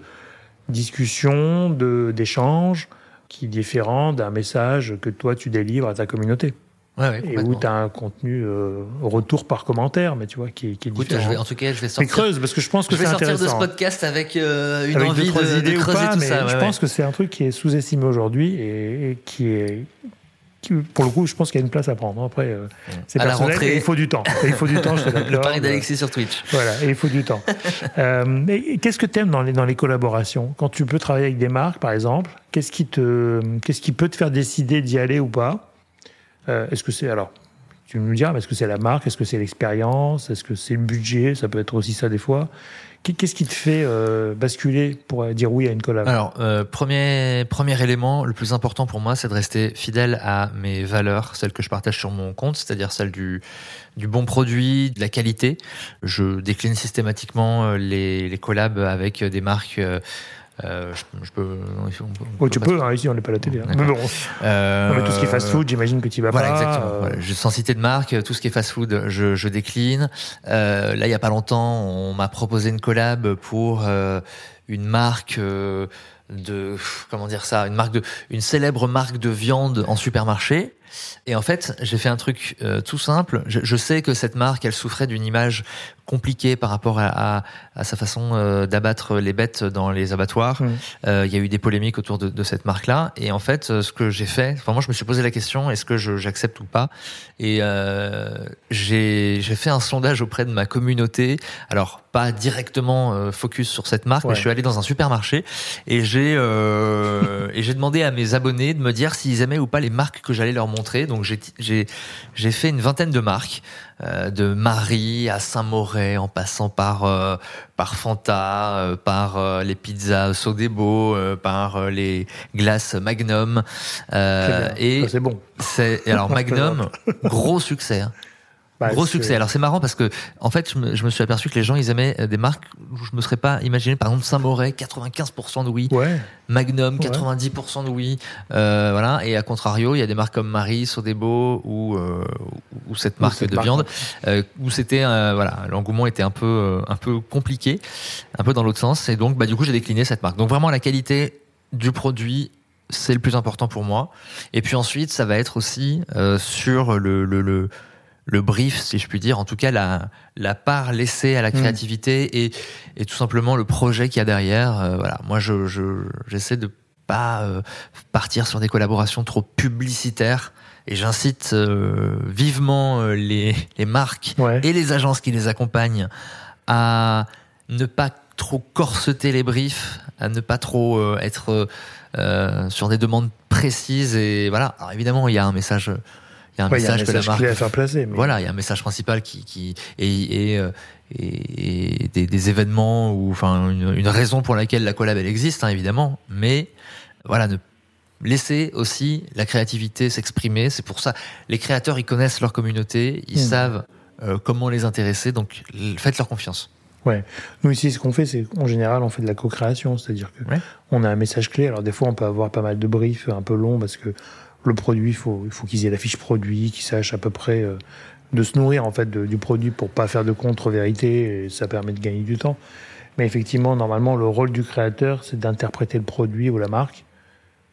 discussion, d'échange qui est différent d'un message que toi tu délivres à ta communauté. Ouais, et où tu as un contenu euh, retour par commentaire, mais tu vois, qui, qui est différent. Je vais, en tout cas, je vais sortir. creuse, parce que je pense que c'est intéressant. Je vais sortir de ce podcast avec euh, une envie de, idées de, creuser tout ça. je pense que c'est un truc qui est sous-estimé aujourd'hui et, qui est pour le coup, je pense qu'il y a une place à prendre. Après, euh, c'est personnel. Et il faut du temps. il faut du temps. Je le pari d'Alexis sur Twitch. Voilà, et il faut du temps. euh, qu'est-ce que tu aimes dans les, dans les collaborations? Quand tu peux travailler avec des marques, par exemple, qu'est-ce qui te, qu'est-ce qui peut te faire décider d'y aller ou pas? Euh, Est-ce que c'est alors tu nous diras, est-ce que c'est la marque? Est-ce que c'est l'expérience? Est-ce que c'est le budget? Ça peut être aussi ça des fois. Qu'est-ce qui te fait euh, basculer pour dire oui à une collab? Alors, euh, premier, premier élément, le plus important pour moi, c'est de rester fidèle à mes valeurs, celles que je partage sur mon compte, c'est-à-dire celles du, du bon produit, de la qualité. Je décline systématiquement les, les collabs avec des marques je, peux. oh, tu peux, hein, ici on n'est pas à la télé. Hein. Mais bon. Euh, tout ce qui est fast food, j'imagine que tu vas voilà, pas. Exactement. Euh... Voilà, sans citer de marque, tout ce qui est fast food, je, je décline. Euh, là, il y a pas longtemps, on m'a proposé une collab pour euh, une marque euh, de comment dire ça, une marque de, une célèbre marque de viande en supermarché. Et en fait, j'ai fait un truc euh, tout simple. Je, je, sais que cette marque, elle souffrait d'une image compliquée par rapport à, à, à sa façon euh, d'abattre les bêtes dans les abattoirs. Mmh. Euh, il y a eu des polémiques autour de, de cette marque-là. Et en fait, euh, ce que j'ai fait, enfin, moi, je me suis posé la question est-ce que j'accepte ou pas? Et euh, j'ai fait un sondage auprès de ma communauté. Alors, pas directement focus sur cette marque, ouais. mais je suis allé dans un supermarché et j'ai et j'ai demandé à mes abonnés de me dire s'ils aimaient ou pas les marques que j'allais leur montrer. Donc j'ai j'ai fait une vingtaine de marques, euh, de Marie à Saint-Moret, en passant par euh, par Fanta, euh, par euh, les pizzas Sodebo, euh, par les glaces Magnum. et c'est bon. C'est alors Magnum, gros succès. Hein. Bah, Gros succès. Alors c'est marrant parce que en fait je me, je me, suis aperçu que les gens ils aimaient des marques où je me serais pas imaginé. Par exemple Saint-Moret 95% de oui, ouais. Magnum 90% de oui, euh, voilà. Et à contrario il y a des marques comme Marie, Sodebo ou euh, ou cette marque cette de marque. viande euh, où c'était voilà l'engouement était un peu un peu compliqué, un peu dans l'autre sens. Et donc bah du coup j'ai décliné cette marque. Donc vraiment la qualité du produit c'est le plus important pour moi. Et puis ensuite ça va être aussi sur le, le, le le brief, si je puis dire, en tout cas la, la part laissée à la créativité mmh. et, et tout simplement le projet qu'il y a derrière. Euh, voilà, moi je j'essaie de pas euh, partir sur des collaborations trop publicitaires et j'incite euh, vivement euh, les, les marques ouais. et les agences qui les accompagnent à ne pas trop corseter les briefs, à ne pas trop euh, être sur des demandes précises et voilà. Alors évidemment, il y a un message il y a un ouais, message, y a un message que la marque à faire placer. Mais... Voilà, il y a un message principal qui qui et, et, et, et des, des, événements ou enfin une, une, raison pour laquelle la collab elle existe hein, évidemment, mais voilà ne laisser aussi la créativité s'exprimer. C'est pour ça les créateurs ils connaissent leur communauté, ils mmh. savent euh, comment les intéresser, donc faites leur confiance. Ouais. Nous ici, ce qu'on fait, c'est en général, on fait de la co-création, c'est-à-dire que ouais. on a un message clé. Alors des fois, on peut avoir pas mal de briefs un peu longs parce que le produit, il faut, il faut qu'ils aient la fiche produit, qu'ils sachent à peu près euh, de se nourrir en fait du produit pour pas faire de contre-vérité ça permet de gagner du temps. Mais effectivement, normalement, le rôle du créateur, c'est d'interpréter le produit ou la marque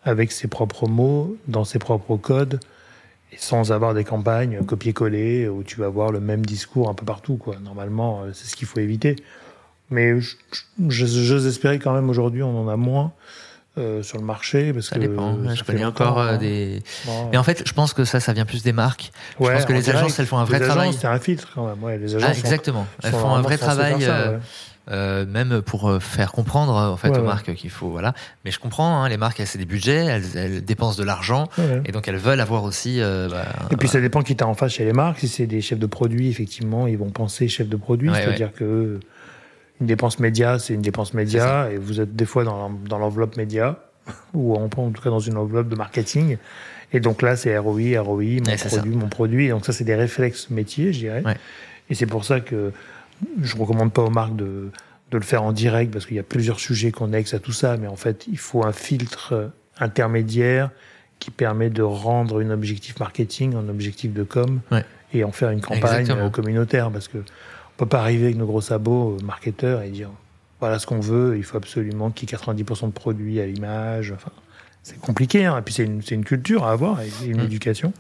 avec ses propres mots, dans ses propres codes, et sans avoir des campagnes copier-coller où tu vas avoir le même discours un peu partout. Quoi. Normalement, c'est ce qu'il faut éviter. Mais j'ose espérer quand même aujourd'hui, on en a moins. Euh, sur le marché parce ça que dépend. Ça je connais encore euh, des. Bon, Mais en fait, je pense que ça, ça vient plus des marques. Je pense que les direct, agences, elles font un vrai les travail. C'est un filtre quand même. Ouais, les agences ah, exactement. Sont, elles sont font un vrai travail. Euh, euh, même pour faire comprendre en fait ouais, aux ouais. marques qu'il faut voilà mais je comprends hein, les marques elles c'est des budgets elles, elles, dépensent de l'argent ouais. et donc elles veulent avoir aussi euh, bah, et puis ça dépend qui t'as en face chez les marques si c'est des chefs de produits effectivement ils vont penser chef de produit ouais, c'est à dire que une dépense média c'est une dépense média et vous êtes des fois dans, dans l'enveloppe média ou en, en tout cas dans une enveloppe de marketing. Et donc là, c'est ROI, ROI, mon produit, mon produit. Et donc ça, c'est des réflexes métiers, je dirais. Ouais. Et c'est pour ça que je recommande pas aux marques de, de le faire en direct parce qu'il y a plusieurs sujets connexes à tout ça. Mais en fait, il faut un filtre intermédiaire qui permet de rendre un objectif marketing un objectif de com Ouais. et en faire une campagne Exactement. communautaire parce que peut pas arriver avec nos gros sabots euh, marketeurs et dire voilà ce qu'on veut, il faut absolument qu'il y ait 90% de produits à l'image. Enfin, c'est compliqué, hein. et puis c'est une, culture à avoir, et une Mm. éducation,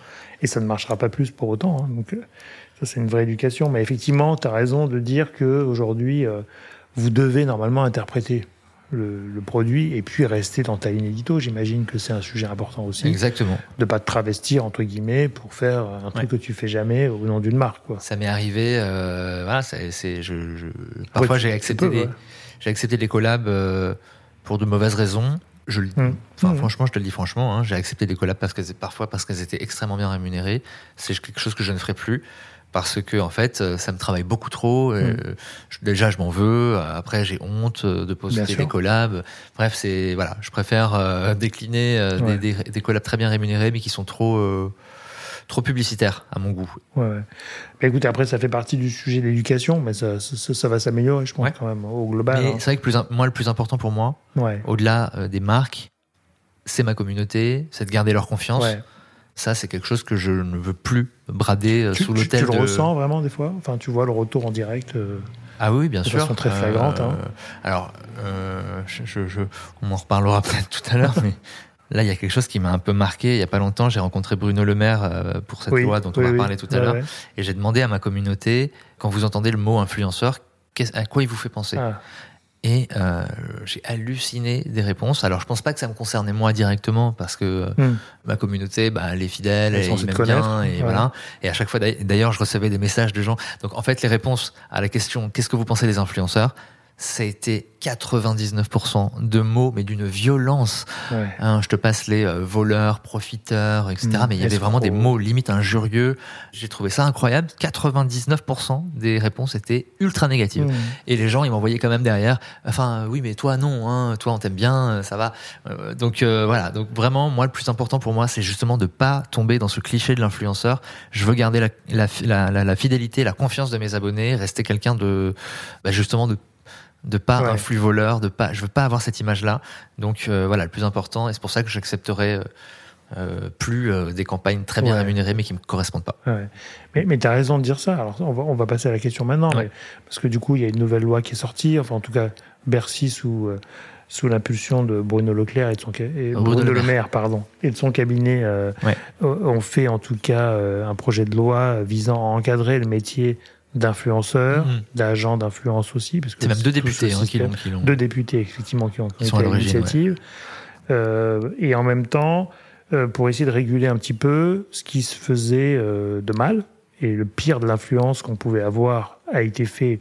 et ça ne marchera pas plus pour autant. hein. Donc, euh, ça, c'est une vraie éducation. Mais effectivement, tu as raison de dire que aujourd'hui, euh, vous devez normalement interpréter le, le produit et puis rester dans ta ligne édito. J'imagine que c'est un sujet important aussi, Exactement. de pas te travestir entre guillemets pour faire un truc que tu fais jamais au nom d'une marque. Quoi. Ça m'est arrivé, euh, voilà, c'est, je, je- parfois Ouais, j'ai accepté des, ouais. j'ai accepté des collabs euh, pour de mauvaises raisons. Je, le- Mm. enfin, Mm. franchement, je te le dis franchement, hein, j'ai accepté des collabs parce que parfois parce qu'elles étaient extrêmement bien rémunérées. C'est quelque chose que je ne ferai plus parce que en fait, euh, ça me travaille beaucoup trop. euh, Mm. je- déjà, je m'en veux. Après, j'ai honte euh, de poster des collabs. Bref, c'est voilà, je préfère euh, décliner euh, Ouais. des, des, des collabs très bien rémunérés, mais qui sont trop euh, trop publicitaires à mon goût. Ouais, ouais. Mais écoute, après, ça fait partie du sujet de l'éducation, mais ça, ça, ça va s'améliorer, je pense, quand même, au global. Hein. c'est vrai que plus, moi, le plus important pour moi, au-delà euh, des marques, c'est ma communauté, c'est de garder leur confiance. Ouais. Ça, c'est quelque chose que je ne veux plus brader euh, Tu, sous tu- l'hôtel. tu le de... ressens vraiment des fois? Enfin, tu vois le retour en direct euh, Ah oui, bien de sûr. façon très flagrante, hein. Alors, euh, je, je- je- on en reparlera peut-être tout à l'heure, mais là, il y a quelque chose qui m'a un peu marqué. Il y a pas longtemps, j'ai rencontré Bruno Le Maire pour cette oui, loi dont on va oui. parler tout à l'heure, ouais. et j'ai demandé à ma communauté quand vous entendez le mot influenceur, à quoi il vous fait penser? Ah, Et euh, j'ai halluciné des réponses. Alors, je pense pas que ça me concernait moi directement parce que Hmm. ma communauté, bah, elle est fidèle, Elle m'aime bien, et Ouais. voilà. Et à chaque fois, d'ailleurs, je recevais des messages de gens. Donc, en fait, les réponses à la question "Qu'est-ce que vous pensez des influenceurs ça a été 99% de mots, mais d'une violence. ouais. Hein, je te passe les euh, voleurs, profiteurs, etc. Mm, mais il y avait vraiment des mots limite injurieux. J'ai trouvé ça incroyable. 99% des réponses étaient ultra négatives. Hmm. Et les gens, ils m'envoyaient quand même derrière. Enfin, euh, oui, mais toi, non. Hein, toi, on t'aime bien, euh, ça va. Euh, donc euh, voilà. Donc vraiment, moi, le plus important pour moi, c'est justement de pas tomber dans ce cliché de l'influenceur. Je veux garder la, la, la, la- la fidélité, la confiance de mes abonnés, rester quelqu'un de, bah, justement, de de pas Ouais. un flux voleur, de pas, je veux pas avoir cette image-là. Donc euh, voilà, le plus important, et c'est pour ça que j'accepterai euh, euh, plus euh, des campagnes très bien Ouais. rémunérées mais qui me correspondent pas. Ouais. Mais, mais tu as raison de dire ça. Alors, on va, on va passer à la question maintenant. Mais- parce que du coup, il y a une nouvelle loi qui est sortie. Enfin, en tout cas, Bercy, sous, sous l'impulsion de Bruno Leclerc et de son et Bruno Bruno Le Maire, pardon, et de son cabinet, ont fait en tout cas un projet de loi visant à encadrer le métier d'influenceur, Mhm. d'agent d'influence aussi. parce que C'est même deux députés hein, qui l'ont. deux députés effectivement qui ont, qui ont été l'initiative. Euh, et en même temps, euh, pour essayer de réguler un petit peu ce qui se faisait euh, de mal. Et le pire de l'influence qu'on pouvait avoir a été fait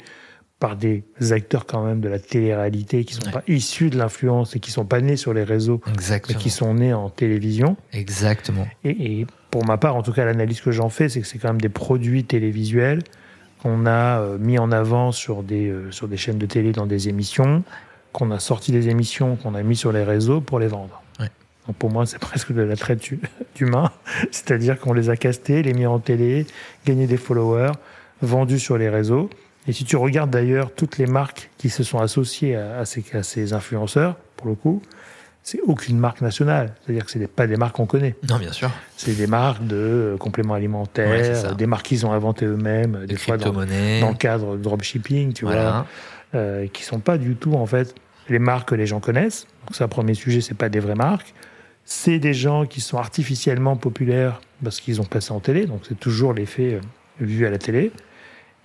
par des acteurs quand même de la télé-réalité qui sont Ouais. pas issus de l'influence et qui sont pas nés sur les réseaux, mais Exactement. qui sont nés en télévision. Exactement. Et, et pour ma part, en tout cas, l'analyse que j'en fais, c'est que c'est quand même des produits télévisuels qu'on a euh, mis en avant sur des, euh, sur des chaînes de télé dans des émissions, qu'on a sorti des émissions, qu'on a mis sur les réseaux pour les vendre. Ouais. Donc pour moi, c'est presque de la traite hu- d'humains, c'est-à-dire qu'on les a castés, les mis en télé, gagné des followers, vendus sur les réseaux. Et si tu regardes d'ailleurs toutes les marques qui se sont associées à, à ces, à ces influenceurs, pour le coup, c'est aucune marque nationale. C'est-à-dire que ce n'est pas des marques qu'on connaît. Non, bien sûr. C'est des marques de euh, compléments alimentaires, Ouais, des marques qu'ils ont inventées eux-mêmes, Des fois dans, dans le cadre de dropshipping, tu vois, euh, qui sont pas du tout en fait les marques que les gens connaissent. Donc ça, premier sujet, c'est pas des vraies marques. C'est des gens qui sont artificiellement populaires parce qu'ils ont passé en télé, donc c'est toujours l'effet euh, vu à la télé,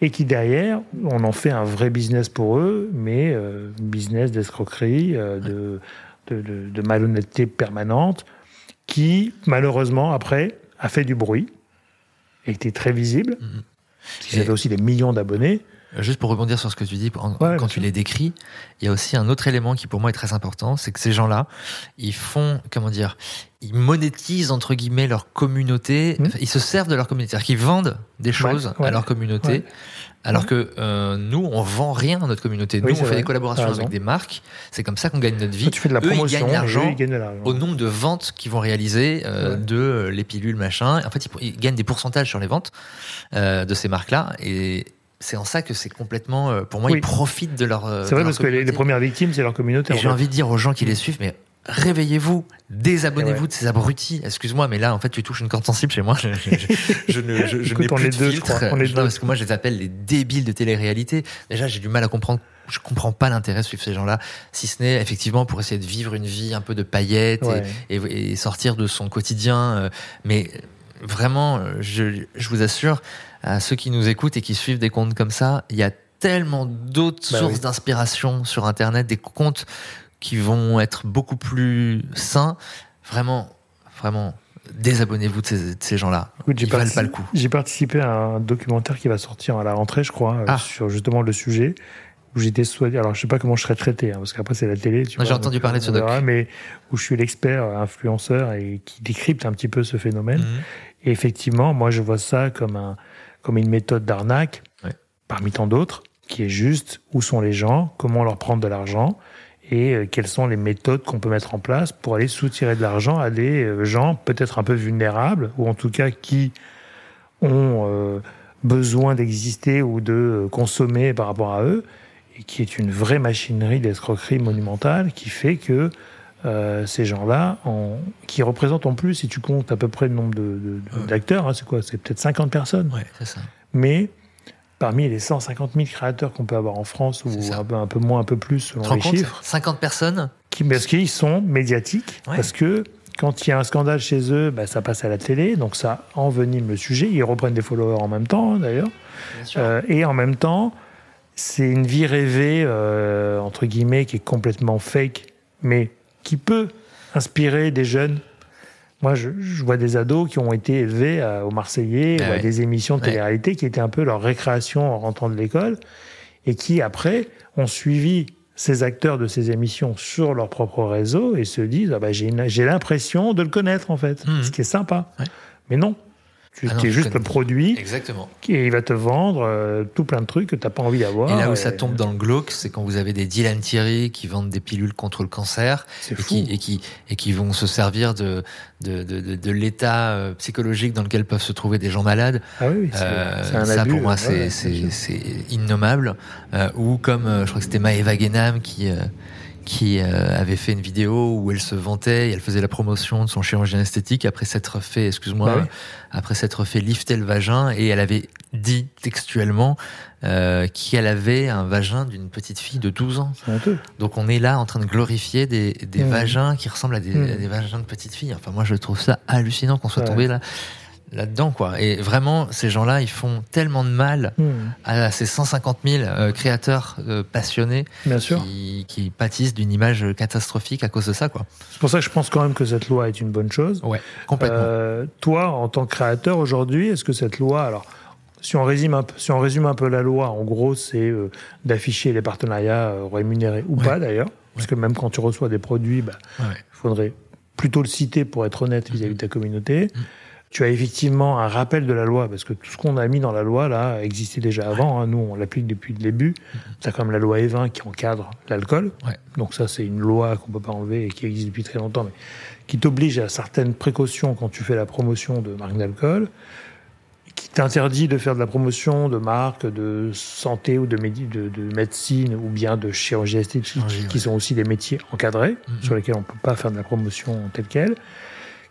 et qui derrière, on en fait un vrai business pour eux, mais euh, business d'escroquerie, euh, de, de, de- de malhonnêteté permanente, qui malheureusement après a fait du bruit, a été très visible. Ils Et- avaient aussi des millions d'abonnés. Juste pour rebondir sur ce que tu dis, en- Ouais, quand tu les décris, il y a aussi un autre élément qui pour moi est très important, c'est que ces gens-là, ils font, comment dire, ils monétisent entre guillemets leur communauté, Mhm. ils se servent de leur communauté, c'est-à-dire qu'ils vendent des choses ouais. à leur communauté. Alors que euh, nous, on vend rien à notre communauté. Nous, Oui, on fait vrai. des collaborations avec des marques, c'est comme ça qu'on gagne notre vie. Toi, tu fais de la Eux, promotion, ils gagnent de l'argent. au nombre de ventes qu'ils vont réaliser euh, Ouais. de euh, les pilules machin. En fait, ils, ils gagnent des pourcentages sur les ventes de ces marques-là et c'est en ça que c'est complètement, pour moi, Oui. ils profitent de leur. C'est vrai leur parce que les, les premières victimes, c'est leur communauté. Et j'ai envie de dire aux gens qui les suivent, mais réveillez-vous, désabonnez-vous de ces abrutis. Excuse-moi, mais là, en fait, tu touches une corde sensible chez moi. Je, je, ne, je, n'ai plus de filtre. parce que moi, je les appelle les débiles de télé-réalité. Déjà, j'ai du mal à comprendre. Je comprends pas l'intérêt de suivre ces gens-là, si ce n'est effectivement pour essayer de vivre une vie un peu de paillettes et, et, sortir de son quotidien. Euh, mais vraiment, je, je vous assure, à ceux qui nous écoutent et qui suivent des comptes comme ça, il y a tellement d'autres bah sources d'inspiration sur Internet, des comptes qui vont être beaucoup plus sains. Vraiment, vraiment, désabonnez-vous de ces, gens-là. Ils valent pas le coup. J'ai participé à un documentaire qui va sortir à la rentrée, je crois, euh, ah. sur justement le sujet. Où j'étais alors je sais pas comment je serais traité, hein, parce qu'après c'est la télé. J'ai entendu parler de ce doc. Mais où je suis l'expert influenceur et qui décrypte un petit peu ce phénomène. Mhm. Et effectivement, moi je vois ça comme un comme une méthode d'arnaque, parmi tant d'autres, qui est juste où sont les gens, comment leur prendre de l'argent et euh, quelles sont les méthodes qu'on peut mettre en place pour aller soutirer de l'argent à des euh, gens peut-être un peu vulnérables ou en tout cas qui ont euh, besoin d'exister ou de consommer par rapport à eux et qui est une vraie machinerie d'escroquerie monumentale qui fait que ces gens-là, qui représentent en plus, si tu comptes à peu près le nombre d'acteurs, de, hein, c'est quoi? C'est peut-être 50 personnes. Ouais, c'est ça. Mais parmi les 150 000 créateurs qu'on peut avoir en France, ou un peu, un peu, moins, un peu plus selon les chiffres. 50 personnes qui, Parce qu'ils sont médiatiques, parce que quand il y a un scandale chez eux, bah, ça passe à la télé, donc ça envenime le sujet. Ils reprennent des followers en même temps, hein, d'ailleurs. Euh, et en même temps, c'est une vie rêvée, euh, entre guillemets, qui est complètement fake, mais qui peut inspirer des jeunes moi, je, vois des ados qui ont été élevés au Marseillais ah ou à des émissions de télé-réalité qui étaient un peu leur récréation en rentrant de l'école et qui, après, ont suivi ces acteurs de ces émissions sur leur propre réseau et se disent ah bah, j'ai l'impression de le connaître, en fait, mmh. ce qui est sympa. Mais non, tu ah es juste le produit. Exactement. Qui, il va te vendre euh, tout plein de trucs que tu n'as pas envie d'avoir. Et là où ça tombe dans le glauque, c'est quand vous avez des Dylan Thierry qui vendent des pilules contre le cancer et qui, et, qui, et qui vont se servir de, de, de, de, l'état euh, psychologique dans lequel peuvent se trouver des gens malades. Ah oui, c'est euh, ça pour moi c'est innommable. Euh, ou comme je crois que c'était Maëva Genam qui qui euh, avait fait une vidéo où elle se vantait et elle faisait la promotion de son chirurgien esthétique après s'être fait, excuse-moi, bah après s'être fait lifter le vagin et elle avait dit textuellement euh, qu'elle avait un vagin d'une petite fille de 12 ans. Donc on est là en train de glorifier des, des mmh. vagins qui ressemblent à des, mmh. des, vagins de petites filles. Enfin moi je trouve ça hallucinant qu'on soit tombé là là-dedans, quoi. Et vraiment, ces gens-là, ils font tellement de mal hmm. à ces 150 000 euh, créateurs euh, passionnés Bien sûr. Qui, pâtissent d'une image catastrophique à cause de ça, quoi. C'est pour ça que je pense quand même que cette loi est une bonne chose. Ouais, complètement. Euh, toi, en tant que créateur aujourd'hui, est-ce que cette loi, alors, si on résume un peu, si on résume un peu la loi, en gros, c'est d'afficher les partenariats rémunérés ou pas d'ailleurs, parce que même quand tu reçois des produits, bah, il faudrait plutôt le citer pour être honnête vis-à-vis de ta communauté. Mm tu as effectivement un rappel de la loi, parce que tout ce qu'on a mis dans la loi, là, existait déjà avant. Hein. Nous, on l'applique depuis le début. Tu as quand même la loi E20 qui encadre l'alcool. Donc ça, c'est une loi qu'on peut pas enlever et qui existe depuis très longtemps, mais qui t'oblige à certaines précautions quand tu fais la promotion de marques d'alcool, qui t'interdit de faire de la promotion de marques de santé ou de, de, médecine ou bien de chirurgie esthétique, qui sont aussi des métiers encadrés, mm-hmm. sur lesquels on ne peut pas faire de la promotion telle qu'elle,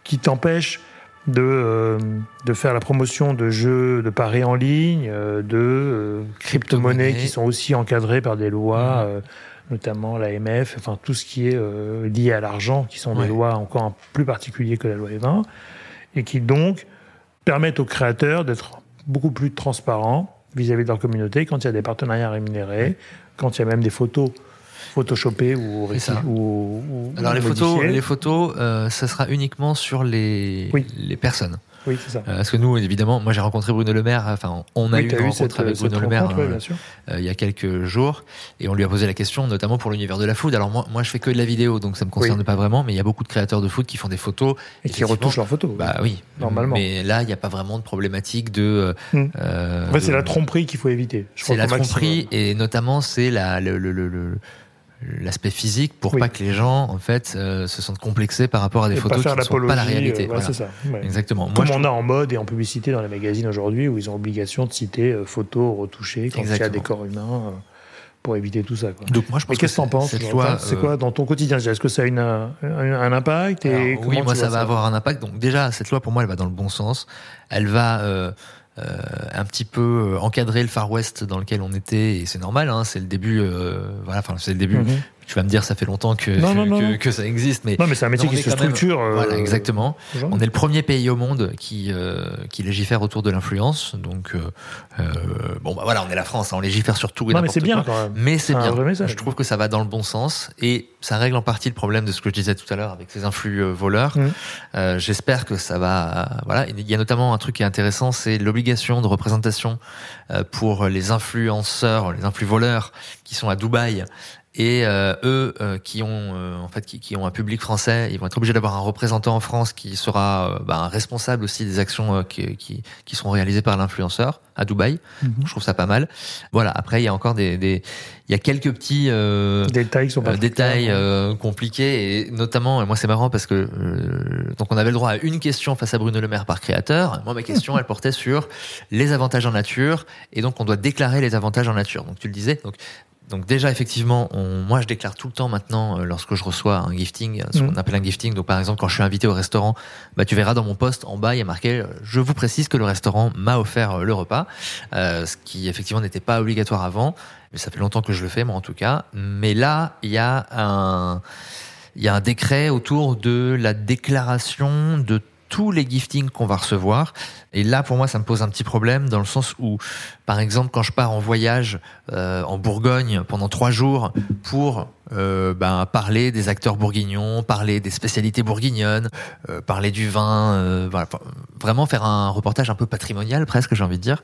qui t'empêche de, euh, de faire la promotion de jeux de paris en ligne, euh, de euh, crypto-monnaies qui sont aussi encadrées par des lois, notamment l'AMF, enfin tout ce qui est lié à l'argent, qui sont des lois encore plus particulières que la loi E20, et qui donc permettent aux créateurs d'être beaucoup plus transparents vis-à-vis de leur communauté quand il y a des partenariats rémunérés, quand il y a même des photos photoshopé ou, ou, ou, Alors les photos, les photos, euh, ça sera uniquement sur les, les personnes. Oui, c'est ça. Euh, parce que nous, évidemment, moi j'ai rencontré Bruno Le Maire, enfin on a eu une rencontre avec Bruno Le Maire euh, euh, il y a quelques jours, et on lui a posé la question, notamment pour l'univers de la food. Alors moi, moi je fais que de la vidéo, donc ça me concerne pas vraiment, mais il y a beaucoup de créateurs de food qui font des photos. Et qui retouchent leurs photos. Bah oui, normalement. Mais là, il n'y a pas vraiment de problématique de... Hmm. c'est la tromperie qu'il faut éviter. C'est la tromperie, et notamment c'est la... le, le, le l'aspect physique pour pas que les gens en fait euh, se sentent complexés par rapport à des photos qui ne sont pas la réalité. Euh, ça, Exactement. Comme on a en mode et en publicité dans les magazines aujourd'hui où ils ont obligation de citer euh, photos retouchées quand il y a des corps humains pour éviter tout ça. Quoi. Donc moi je pense Mais qu'est-ce que t'en penses cette genre, loi, C'est quoi dans ton quotidien? Est-ce que ça a une, un, un impact et Alors, comment oui, tu moi ça va avoir un impact. Donc déjà, cette loi pour moi, elle va dans le bon sens. Elle va euh, un petit peu euh, encadrer le Far West dans lequel on était, et c'est normal. Hein, c'est le début. euh, voilà, enfin c'est le début. Mhm. Tu vas me dire, ça fait longtemps que Non, que, non, non, que- non. que ça existe, mais Non, mais c'est un métier qui se même- structure. euh, voilà, exactement. On est le premier pays au monde qui euh, qui légifère autour de l'influence. Donc euh, bon, bah voilà, on est la France, hein, on légifère sur tout et Non, mais c'est bien quand même. Mais c'est bien. Je trouve que ça va dans le bon sens et ça règle en partie le problème de ce que je disais tout à l'heure avec ces influx voleurs. Euh, J'espère que ça va. voilà, il y a notamment un truc qui est intéressant, c'est l'obligation de représentation pour les influenceurs, les influx voleurs qui sont à Dubaï. Et euh, eux, euh, qui ont euh, en fait qui, qui ont un public français, ils vont être obligés d'avoir un représentant en France qui sera euh, bah, responsable aussi des actions euh, qui, qui, qui seront réalisées par l'influenceur à Dubaï. Mhm. Je trouve ça pas mal. Voilà. Après, il y a encore des, des il y a quelques petits euh, Détails qui sont pas euh, détails euh, compliqués et notamment et moi c'est marrant parce que euh, donc on avait le droit à une question face à Bruno Le Maire par créateur moi ma question elle portait sur les avantages en nature et donc on doit déclarer les avantages en nature donc tu le disais donc donc déjà effectivement, on, moi je déclare tout le temps maintenant euh, lorsque je reçois un gifting, ce Mhm. qu'on appelle un gifting. Donc par exemple quand je suis invité au restaurant, bah tu verras dans mon poste en bas il y a marqué euh, je vous précise que le restaurant m'a offert euh, le repas, euh, ce qui effectivement n'était pas obligatoire avant, mais ça fait longtemps que je le fais moi en tout cas. Mais là il y a un il y a un décret autour de la déclaration de tous les giftings qu'on va recevoir. Et là, pour moi, ça me pose un petit problème dans le sens où, par exemple, quand je pars en voyage euh, en Bourgogne pendant trois jours pour euh, ben, parler des acteurs bourguignons, parler des spécialités bourguignonnes, euh, parler du vin, euh, voilà, vraiment faire un reportage un peu patrimonial presque, j'ai envie de dire.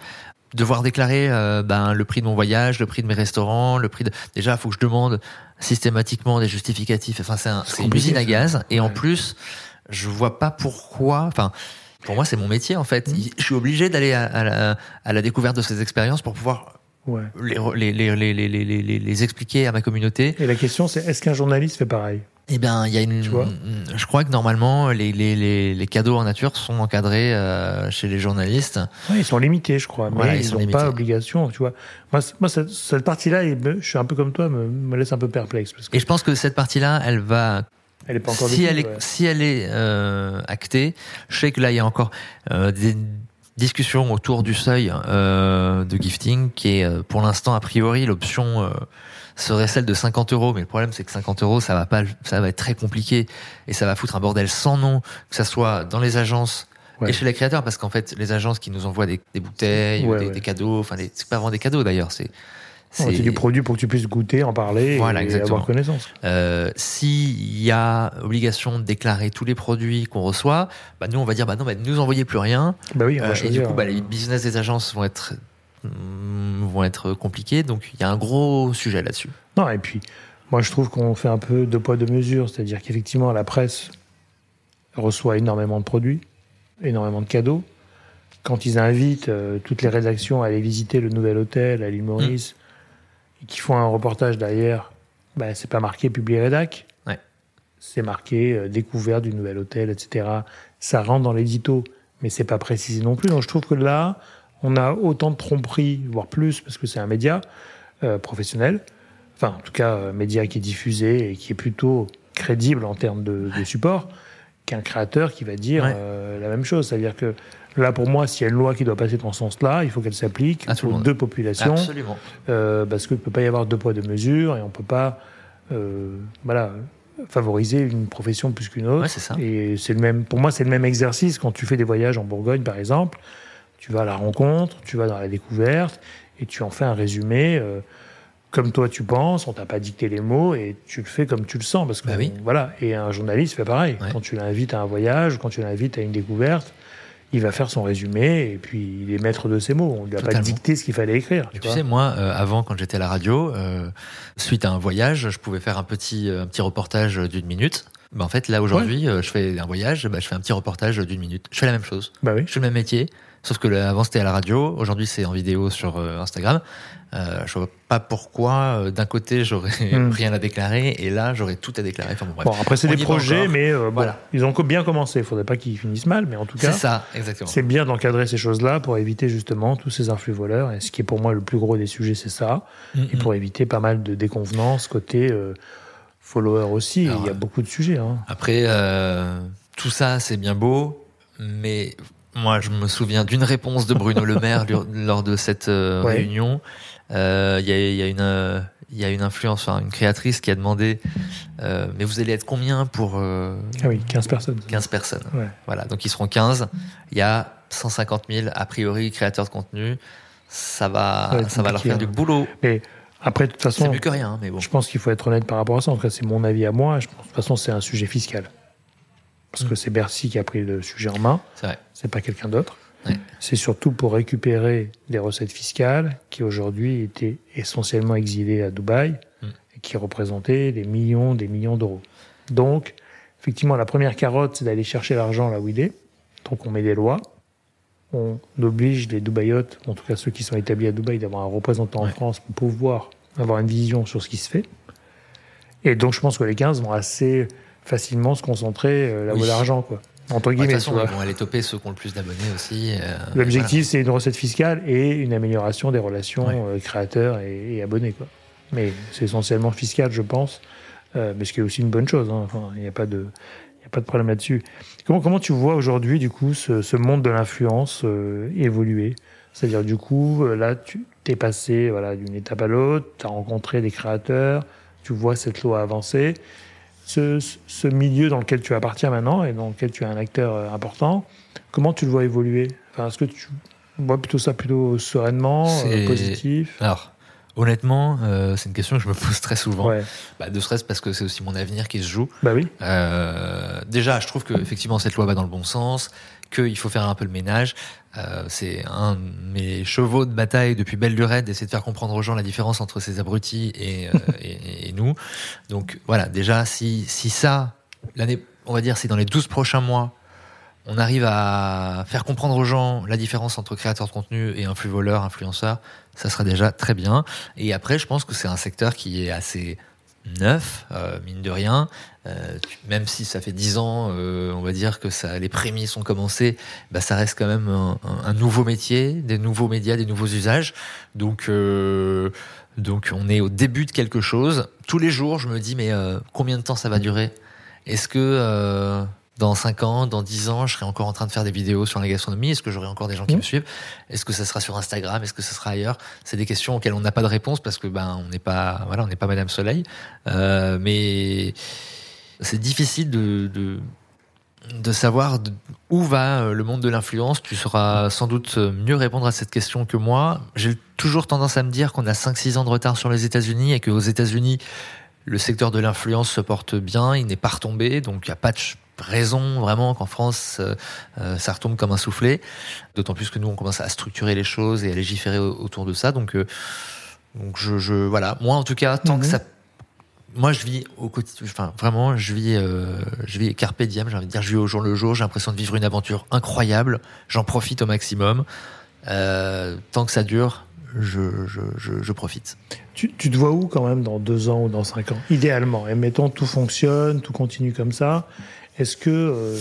Devoir déclarer euh, ben, le prix de mon voyage, le prix de mes restaurants, le prix de... Déjà, il faut que je demande systématiquement des justificatifs. Enfin, c'est un, une usine à gaz. Et en plus, je vois pas pourquoi. Enfin, pour moi, c'est mon métier en fait. Mhm. Je suis obligé d'aller à, à la, à la découverte de ces expériences pour pouvoir Ouais. les, expliquer à ma communauté. Et la question, c'est est-ce qu'un journaliste fait pareil? Eh bien, il y a une. Tu vois? Une- je crois que normalement, les, cadeaux en nature sont encadrés euh, chez les journalistes. Ouais, Ils sont limités, je crois, mais Voilà, ils n'ont pas obligation. Tu vois, moi, cette, cette partie-là, je suis un peu comme toi, me, me laisse un peu perplexe parce Et je pense que cette partie-là, elle va qu'elle est pas encore si elle est ouais. si elle est euh, actée, je sais que là il y a encore euh, des discussions autour du seuil euh, de gifting qui est pour l'instant a priori l'option serait celle de 50 euros mais le problème c'est que 50 euros ça va pas ça va être très compliqué et ça va foutre un bordel sans nom que ça soit dans les agences Ouais. et chez les créateurs parce qu'en fait les agences qui nous envoient des, des bouteilles ou des, ouais. des cadeaux enfin c'est pas vraiment des cadeaux d'ailleurs c'est C'est du produit pour que tu puisses goûter, en parler Voilà, et exactement. avoir connaissance? euh, s'il y a obligation de déclarer tous les produits qu'on reçoit, bah nous on va dire bah non, bah, ne nous envoyez plus rien. Bah oui, on Euh, et du coup, bah, les business des agences vont être mm, vont être compliqués. Donc il y a un gros sujet là-dessus. Non, et puis, moi, je trouve qu'on fait un peu deux poids, deux mesures. C'est-à-dire qu'effectivement, la presse reçoit énormément de produits, énormément de cadeaux. Quand ils invitent euh, toutes les rédactions à aller visiter le nouvel hôtel à l'île Maurice, et qu'ils font un reportage derrière, bah, c'est pas marqué publié rédac. Ouais. C'est marqué euh, découverte du nouvel hôtel, etc. Ça rentre dans l'édito, mais c'est pas précisé non plus. Donc je trouve que là, on a autant de tromperies, voire plus, parce que c'est un média euh, professionnel enfin en tout cas euh, média qui est diffusé et qui est plutôt crédible en termes de, de support, qu'un créateur qui va dire Ouais. euh, la même chose. C'est-à-dire que là, pour moi, s'il y a une loi qui doit passer dans ce sens-là, il faut qu'elle s'applique aux deux populations, Absolument. euh, parce qu'il ne peut pas y avoir deux poids, deux mesures, et on ne peut pas euh, voilà, favoriser une profession plus qu'une autre. Ouais, c'est ça. Et c'est le même, pour moi, c'est le même exercice quand tu fais des voyages en Bourgogne, par exemple. Tu vas à la rencontre, tu vas dans la découverte, et tu en fais un résumé. euh, comme toi tu penses, on t'a pas dicté les mots et tu le fais comme tu le sens parce que Bah oui. voilà. Et un journaliste fait pareil. Ouais. Quand tu l'invites à un voyage, quand tu l'invites à une découverte, il va faire son résumé et puis il est maître de ses mots. On lui a pas dicté ce qu'il fallait écrire. Tu sais, moi, euh, avant, quand j'étais à la radio, euh, suite à un voyage, je pouvais faire un petit, un petit reportage d'une minute. Ben, en fait, là, aujourd'hui, euh, je fais un voyage, bah, je fais un petit reportage d'une minute. Je fais la même chose. bah oui. Je fais le même métier, Sauf que avant c'était à la radio, aujourd'hui c'est en vidéo sur Instagram. Euh, je vois pas pourquoi euh, d'un côté j'aurais hmm. rien à déclarer et là j'aurais tout à déclarer. Enfin, bon, après c'est des projets, mais euh, voilà. ils ont bien commencé. Il faudrait pas qu'ils finissent mal, mais en tout cas, c'est ça, exactement. C'est bien d'encadrer ces choses-là pour éviter justement tous ces influx voleurs. Et ce qui est pour moi le plus gros des sujets, c'est ça, et pour éviter pas mal de déconvenances côté euh, follower aussi. il y a beaucoup de sujets. Hein. Après, tout ça c'est bien beau, mais moi, je me souviens d'une réponse de Bruno Le Maire lors de cette réunion il y, a, y, a, une il y a une influence, une créatrice qui a demandé euh, mais vous allez être combien pour euh, Ah oui, 15 personnes. 15 personnes. Ouais. Voilà, donc ils seront 15. Il y a 150 000 a priori créateurs de contenu. Ça va, ça, va leur faire du hein. boulot. Mais après, de toute façon, c'est mieux que rien. Mais bon. Je pense qu'il faut être honnête par rapport à ça. En tout cas, c'est mon avis à moi. Je pense, de toute façon, c'est un sujet fiscal. Parce que mm. c'est Bercy qui a pris le sujet en main. C'est vrai. C'est pas quelqu'un d'autre. C'est surtout pour récupérer des recettes fiscales qui aujourd'hui étaient essentiellement exilées à Dubaï mm. et qui représentaient des millions, des millions d'euros. Donc, effectivement, la première carotte, c'est d'aller chercher l'argent là où il est. Donc, on met des lois. On oblige les Dubaïotes, en tout cas ceux qui sont établis à Dubaï, d'avoir un représentant en France pour pouvoir avoir une vision sur ce qui se fait. Et donc, je pense que les 15 vont assez facilement se concentrer euh, là où l'argent, quoi. Entre guillemets. de toute façon, ils vont aller toper ceux qui ont le plus d'abonnés aussi. Euh, L'objectif, c'est une recette fiscale et une amélioration des relations euh, créateurs et, abonnés. Quoi. Mais c'est essentiellement fiscal, je pense, euh, mais ce qui est aussi une bonne chose. Hein. Enfin, il n'y a pas de. Il a pas de problème là-dessus. Comment, comment tu vois aujourd'hui, du coup, ce, ce monde de l'influence évoluer? C'est-à-dire, du coup, là, tu t'es passé voilà, d'une étape à l'autre, tu as rencontré des créateurs, tu vois cette loi avancer ce, milieu dans lequel tu appartiens maintenant et dans lequel tu es un acteur euh, important, comment tu le vois évoluer? Enfin, Est-ce que tu vois plutôt ça plutôt sereinement, euh, positif? Alors, honnêtement, euh, c'est une question que je me pose très souvent. Ouais. Bah, de stress parce que c'est aussi mon avenir qui se joue. Bah oui. déjà, je trouve que effectivement cette loi va dans le bon sens qu'il faut faire un peu le ménage. Euh, c'est un de mes chevaux de bataille depuis belle lurette d'essayer de faire comprendre aux gens la différence entre ces abrutis et, euh, et, et, nous. Donc voilà, déjà, si, si ça, l'année, on va dire, si dans les 12 prochains mois, on arrive à faire comprendre aux gens la différence entre créateur de contenu et influ voleur, influenceur, ça sera déjà très bien. Et après, je pense que c'est un secteur qui est assez neuf, euh, mine de rien. Euh, même si ça fait dix ans, euh, on va dire que ça, les prémices ont commencé, bah, ça reste quand même un, nouveau métier, des nouveaux médias, des nouveaux usages. Donc, donc on est au début de quelque chose. Tous les jours, je me dis mais combien de temps ça va durer? Est-ce que dans 5 ans, dans 10 ans, je serai encore en train de faire des vidéos sur la gastronomie Est-ce que j'aurai encore des gens qui me mmh. suivent? Est-ce que ça sera sur Instagram? Est-ce que ça sera ailleurs? C'est des questions auxquelles on n'a pas de réponse parce que ben on n'est pas voilà, on n'est pas Madame Soleil. Euh, mais c'est difficile de, de, de savoir où va euh, le monde de l'influence. Tu sauras sans doute mieux répondre à cette question que moi. J'ai toujours tendance à me dire qu'on a 5-6 ans de retard sur les États-Unis et qu'aux États-Unis, le secteur de l'influence se porte bien, il n'est pas retombé, donc il n'y a pas de raison vraiment qu'en France euh, euh, ça retombe comme un soufflet. D'autant plus que nous on commence à structurer les choses et à légiférer autour de ça. Donc, euh, donc je, je, voilà, moi en tout cas tant que mhm. ça, moi je vis au quotidien, enfin vraiment je vis, je vis carpe diem, j'ai envie de dire, je vis au jour le jour. J'ai l'impression de vivre une aventure incroyable. J'en profite au maximum. tant que ça dure, je, je, je, je, profite. Tu, tu, te vois où quand même dans deux ans ou dans cinq ans? Idéalement, et mettons tout fonctionne, tout continue comme ça. Est-ce que euh,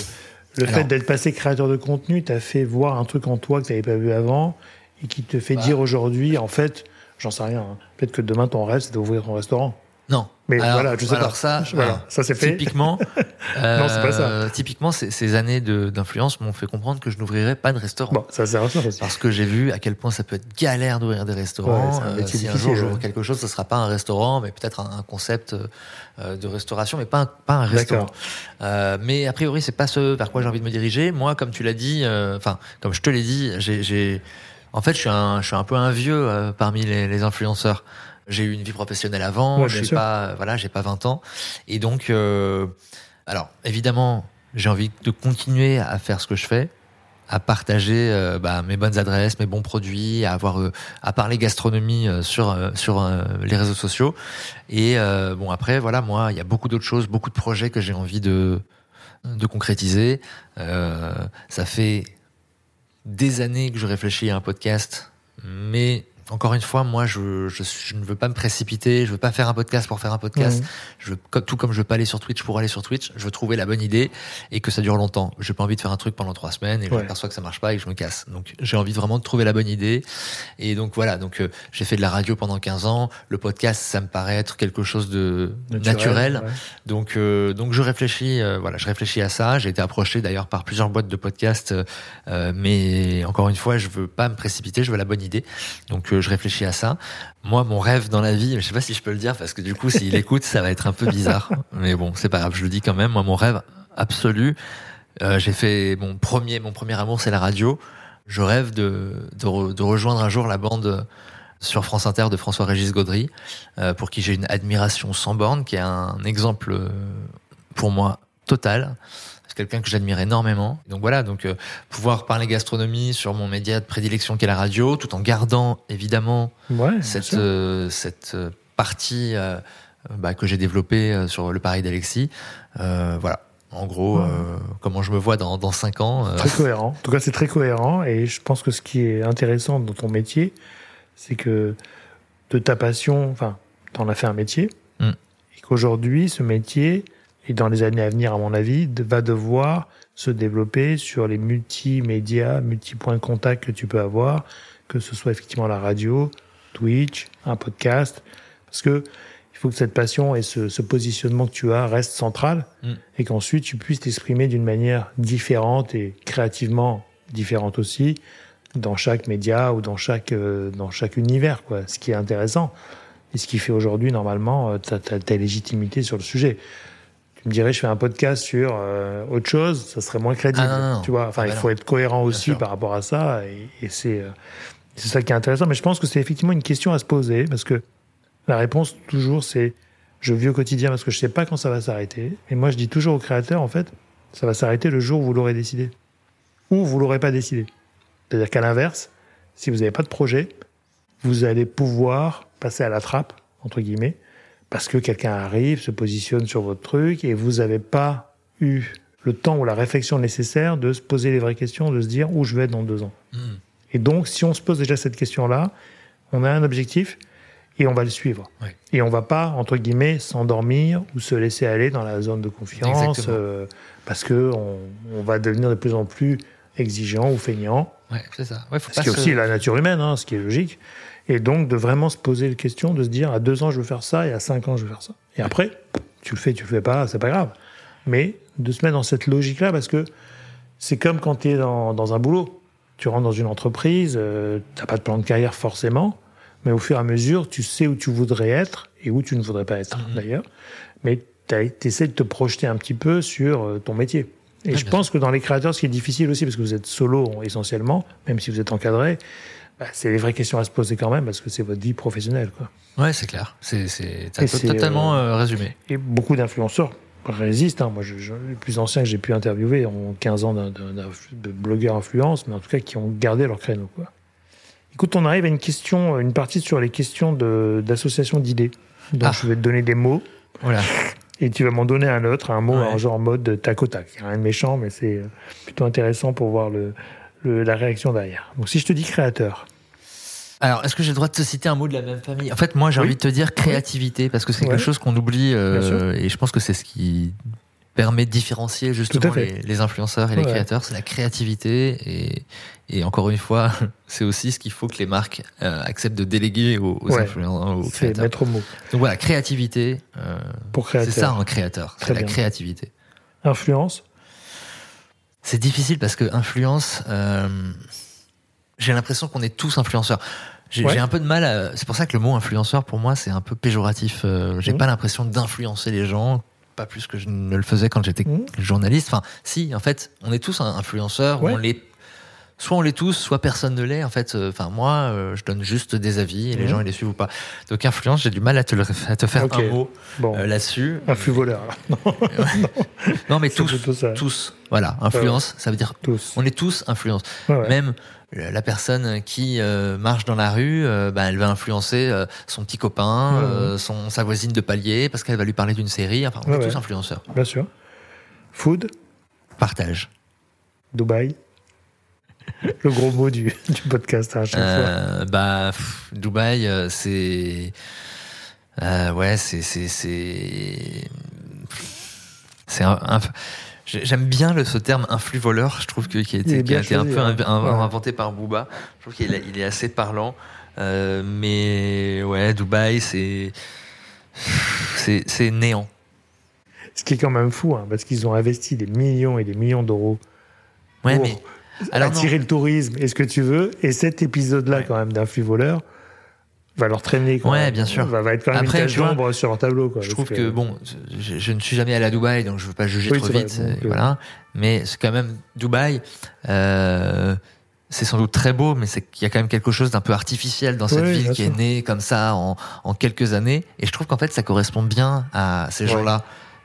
le fait d'être passé créateur de contenu t'a fait voir un truc en toi que tu n'avais pas vu avant et qui te fait bah. dire aujourd'hui, en fait, j'en sais rien, hein, peut-être que demain ton rêve c'est d'ouvrir ton restaurant non. Mais voilà, je sais alors ça, voilà, ça c'est fait. Typiquement, euh, non, c'est pas ça. Typiquement, ces années d'influence m'ont fait comprendre que je n'ouvrirais pas de restaurant. Bon, ça aussi. Parce que j'ai vu à quel point ça peut être galère d'ouvrir des restaurants. Ouais, un euh, si un jour j'ouvre quelque chose, ce sera pas un restaurant, mais peut-être un, concept euh, de restauration, mais pas un, pas un restaurant. Euh, mais a priori, c'est pas ce vers quoi j'ai envie de me diriger. Moi, comme tu l'as dit, euh, enfin, comme je te l'ai dit, j'ai, en fait, je suis un, je suis un peu un vieux parmi les, les influenceurs. J'ai eu une vie professionnelle avant, je j'ai pas, voilà, j'ai pas 20 ans, et donc, euh, alors évidemment, j'ai envie de continuer à faire ce que je fais, à partager euh, bah, mes bonnes adresses, mes bons produits, à avoir, euh, à parler gastronomie sur sur les réseaux sociaux. Et bon après, voilà, moi, il y a beaucoup d'autres choses, beaucoup de projets que j'ai envie de de concrétiser. ça fait des années que je réfléchis à un podcast, mais encore une fois, moi, je, je, je, ne veux pas me précipiter. Je veux pas faire un podcast pour faire un podcast. Mmh. Je veux, tout comme je veux pas aller sur Twitch pour aller sur Twitch. Je veux trouver la bonne idée et que ça dure longtemps. J'ai pas envie de faire un truc pendant trois semaines et ouais. je m'aperçois que ça marche pas et que je me casse. Donc, j'ai envie vraiment de trouver la bonne idée. Et donc, voilà. Donc, euh, j'ai fait de la radio pendant 15 ans. Le podcast, ça me paraît être quelque chose de naturel. naturel. Ouais. Donc, euh, donc, je réfléchis, euh, voilà, je réfléchis à ça. J'ai été approché d'ailleurs par plusieurs boîtes de podcasts. Euh, mais encore une fois, je veux pas me précipiter. Je veux la bonne idée. Donc, je réfléchis à ça. Moi, mon rêve dans la vie, je sais pas si je peux le dire parce que du coup, s'il écoute, ça va être un peu bizarre. Mais bon, c'est pas grave, je le dis quand même. Moi, mon rêve absolu, euh, j'ai fait mon premier, mon premier amour, c'est la radio. Je rêve de, de, re, de, rejoindre un jour la bande sur France Inter de François-Régis Gaudry, euh, pour qui j'ai une admiration sans borne, qui est un exemple pour moi total quelqu'un que j'admire énormément. Donc voilà, donc euh, pouvoir parler gastronomie sur mon média de prédilection qui est la radio, tout en gardant évidemment ouais, cette euh, cette partie euh, bah, que j'ai développée sur le pari d'Alexis. voilà. En gros, ouais. comment je me vois dans, dans cinq ans. Très cohérent. En tout cas, c'est très cohérent. Et je pense que ce qui est intéressant dans ton métier, c'est que de ta passion, enfin, t'en as fait un métier. Mm. Et qu'aujourd'hui, ce métier, et dans les années à venir, à mon avis, va devoir se développer sur les multimédias, multipoints de contact que tu peux avoir, que ce soit effectivement la radio, Twitch, un podcast, parce que il faut que cette passion et ce, ce positionnement que tu as reste central mm. et qu'ensuite tu puisses t'exprimer d'une manière différente et créativement différente aussi dans chaque média ou dans chaque euh, dans chaque univers quoi. Ce qui est intéressant et ce qui fait aujourd'hui normalement ta, ta, ta légitimité sur le sujet tu me dirais je fais un podcast sur euh, autre chose, ça serait moins crédible. Ah, non, non. Tu vois, enfin, ah, il faut non. être cohérent aussi par rapport à ça, et, et c'est euh, c'est ça qui est intéressant. Mais je pense que c'est effectivement une question à se poser parce que la réponse toujours c'est je vis au quotidien parce que je sais pas quand ça va s'arrêter. Et moi je dis toujours aux créateurs en fait, ça va s'arrêter le jour où vous l'aurez décidé ou vous l'aurez pas décidé. C'est-à-dire qu'à l'inverse, si vous n'avez pas de projet, vous allez pouvoir passer à la trappe entre guillemets parce que quelqu'un arrive, se positionne sur votre truc et vous n'avez pas eu le temps ou la réflexion nécessaire de se poser les vraies questions, de se dire où je vais être dans deux ans. Mmh. Et donc, si on se pose déjà cette question-là, on a un objectif et on va le suivre. Et on va pas, entre guillemets, s'endormir ou se laisser aller dans la zone de confiance euh, parce que on, on, va devenir de plus en plus exigeant ou feignant. Ouais, c'est ça. Ouais, faut ce qui est se... aussi la nature humaine, hein, ce qui est logique. Et donc, de vraiment se poser la question, de se dire, à deux ans, je veux faire ça, et à cinq ans, je veux faire ça. Et après, tu le fais, tu le fais pas, c'est pas grave. Mais de se mettre dans cette logique-là, parce que c'est comme quand tu es dans, dans, un boulot. Tu rentres dans une entreprise, euh, t'as pas de plan de carrière forcément, mais au fur et à mesure, tu sais où tu voudrais être et où tu ne voudrais pas être, mmh. d'ailleurs. Mais tu essaies de te projeter un petit peu sur euh, ton métier. Et ah, je pense sûr. que dans les créateurs, ce qui est difficile aussi, parce que vous êtes solo essentiellement, même si vous êtes encadré, bah, c'est les vraies questions à se poser quand même parce que c'est votre vie professionnelle. Quoi. Ouais, c'est clair. C'est totalement euh, résumé. Et beaucoup d'influenceurs résistent. Hein. Moi, je, je, les plus anciens que j'ai pu interviewer ont 15 ans d'un de blogueurs influence, mais en tout cas qui ont gardé leur créneau. Quoi. Écoute, on arrive à une question, une partie sur les questions d'association d'idées. Donc, ah. je vais te donner des mots. Voilà. Et tu vas m'en donner un autre, un mot ouais. en genre mode tac au tac. Rien de méchant, mais c'est euh, plutôt intéressant pour voir le, le, la réaction derrière. Donc si je te dis créateur. Alors, est-ce que j'ai le droit de te citer un mot de la même famille? En fait, moi, j'ai oui. envie de te dire créativité, parce que c'est ouais. quelque chose qu'on oublie, euh, et je pense que c'est ce qui permet de différencier justement les, les, influenceurs et ouais. les créateurs, c'est la créativité, et, et, encore une fois, c'est aussi ce qu'il faut que les marques euh, acceptent de déléguer aux, aux influenceurs, aux créateurs. C'est mettre au mot. Donc voilà, créativité, euh, c'est ça un créateur, c'est la créativité. Influence c'est difficile parce que influence, euh, j'ai l'impression qu'on est tous influenceurs. J'ai ouais. un peu de mal à... C'est pour ça que le mot influenceur, pour moi, c'est un peu péjoratif. Euh, j'ai mmh. pas l'impression d'influencer les gens, pas plus que je ne le faisais quand j'étais mmh. journaliste. Enfin, si, en fait, on est tous influenceurs, ouais. on l'est soit on l'est tous, soit personne ne l'est. En fait, euh, enfin moi, euh, je donne juste des avis et mmh. les gens ils les suivent ou pas. Donc influence, j'ai du mal à te, le, à te faire okay. un mot bon. euh, là-dessus. Influx voleur. non. non, mais tous, tous. Voilà, influence, ça veut dire tous. On est tous influence. Ouais, Même la personne qui euh, marche dans la rue, euh, bah, elle va influencer euh, son petit copain, son sa voisine de palier, parce qu'elle va lui parler d'une série. Enfin, on est tous influenceurs. Bien sûr. Food. Partage. Dubaï. le gros mot du, du podcast à chaque euh, Bah, Dubaï, euh, c'est. Euh, ouais, c'est. C'est. C'est un, J'aime bien le, ce terme influx voleur. Je trouve qu'il a été, a été un peu inventé par Booba. Je trouve qu'il il est assez parlant. Euh, mais ouais, Dubaï, c'est. C'est néant. Ce qui est quand même fou, hein, parce qu'ils ont investi des millions et des millions d'euros ouais, pour mais... attirer le tourisme et ce que tu veux? Et cet épisode-là, quand même, d'un flux voleur, va leur traîner. ouais, bien sûr. Va, va, être quand même Après, une d'ombre sur leur tableau. Quoi, je trouve que, bon, je, ne suis jamais allé à Dubaï, donc je ne veux pas juger trop vite. voilà. Mais c'est quand même Dubaï. Euh, c'est sans doute très beau, mais c'est qu'il y a quand même quelque chose d'un peu artificiel dans cette ville qui est née comme ça en, en quelques années. Et je trouve qu'en fait, ça correspond bien à ces gens-là.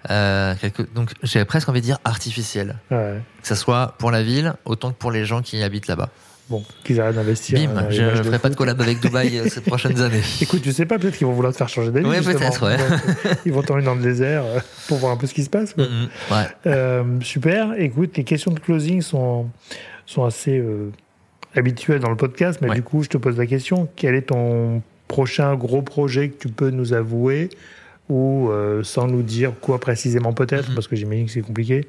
Euh, donc j'avais presque envie de dire artificiel. Ouais. Que ça soit pour la ville autant que pour les gens qui habitent là-bas. Bon, qu'ils arrêtent d'investir. Bim, je ne ferai pas de collab avec Dubaï euh, ces prochaines années. Écoute, tu sais pas, peut-être qu'ils vont vouloir te faire changer d'avis. Oui, peut-être, ouais. Euh, ils vont t'emmener dans le désert pour voir un peu ce qui se passe. Mm, mm, ouais. euh, super. Écoute, les questions de closing sont, sont assez habituelles dans le podcast, mais du coup, je te pose la question quel est ton prochain gros projet que tu peux nous avouer ou euh, sans nous dire quoi précisément peut-être, mhm. parce que j'imagine que c'est compliqué.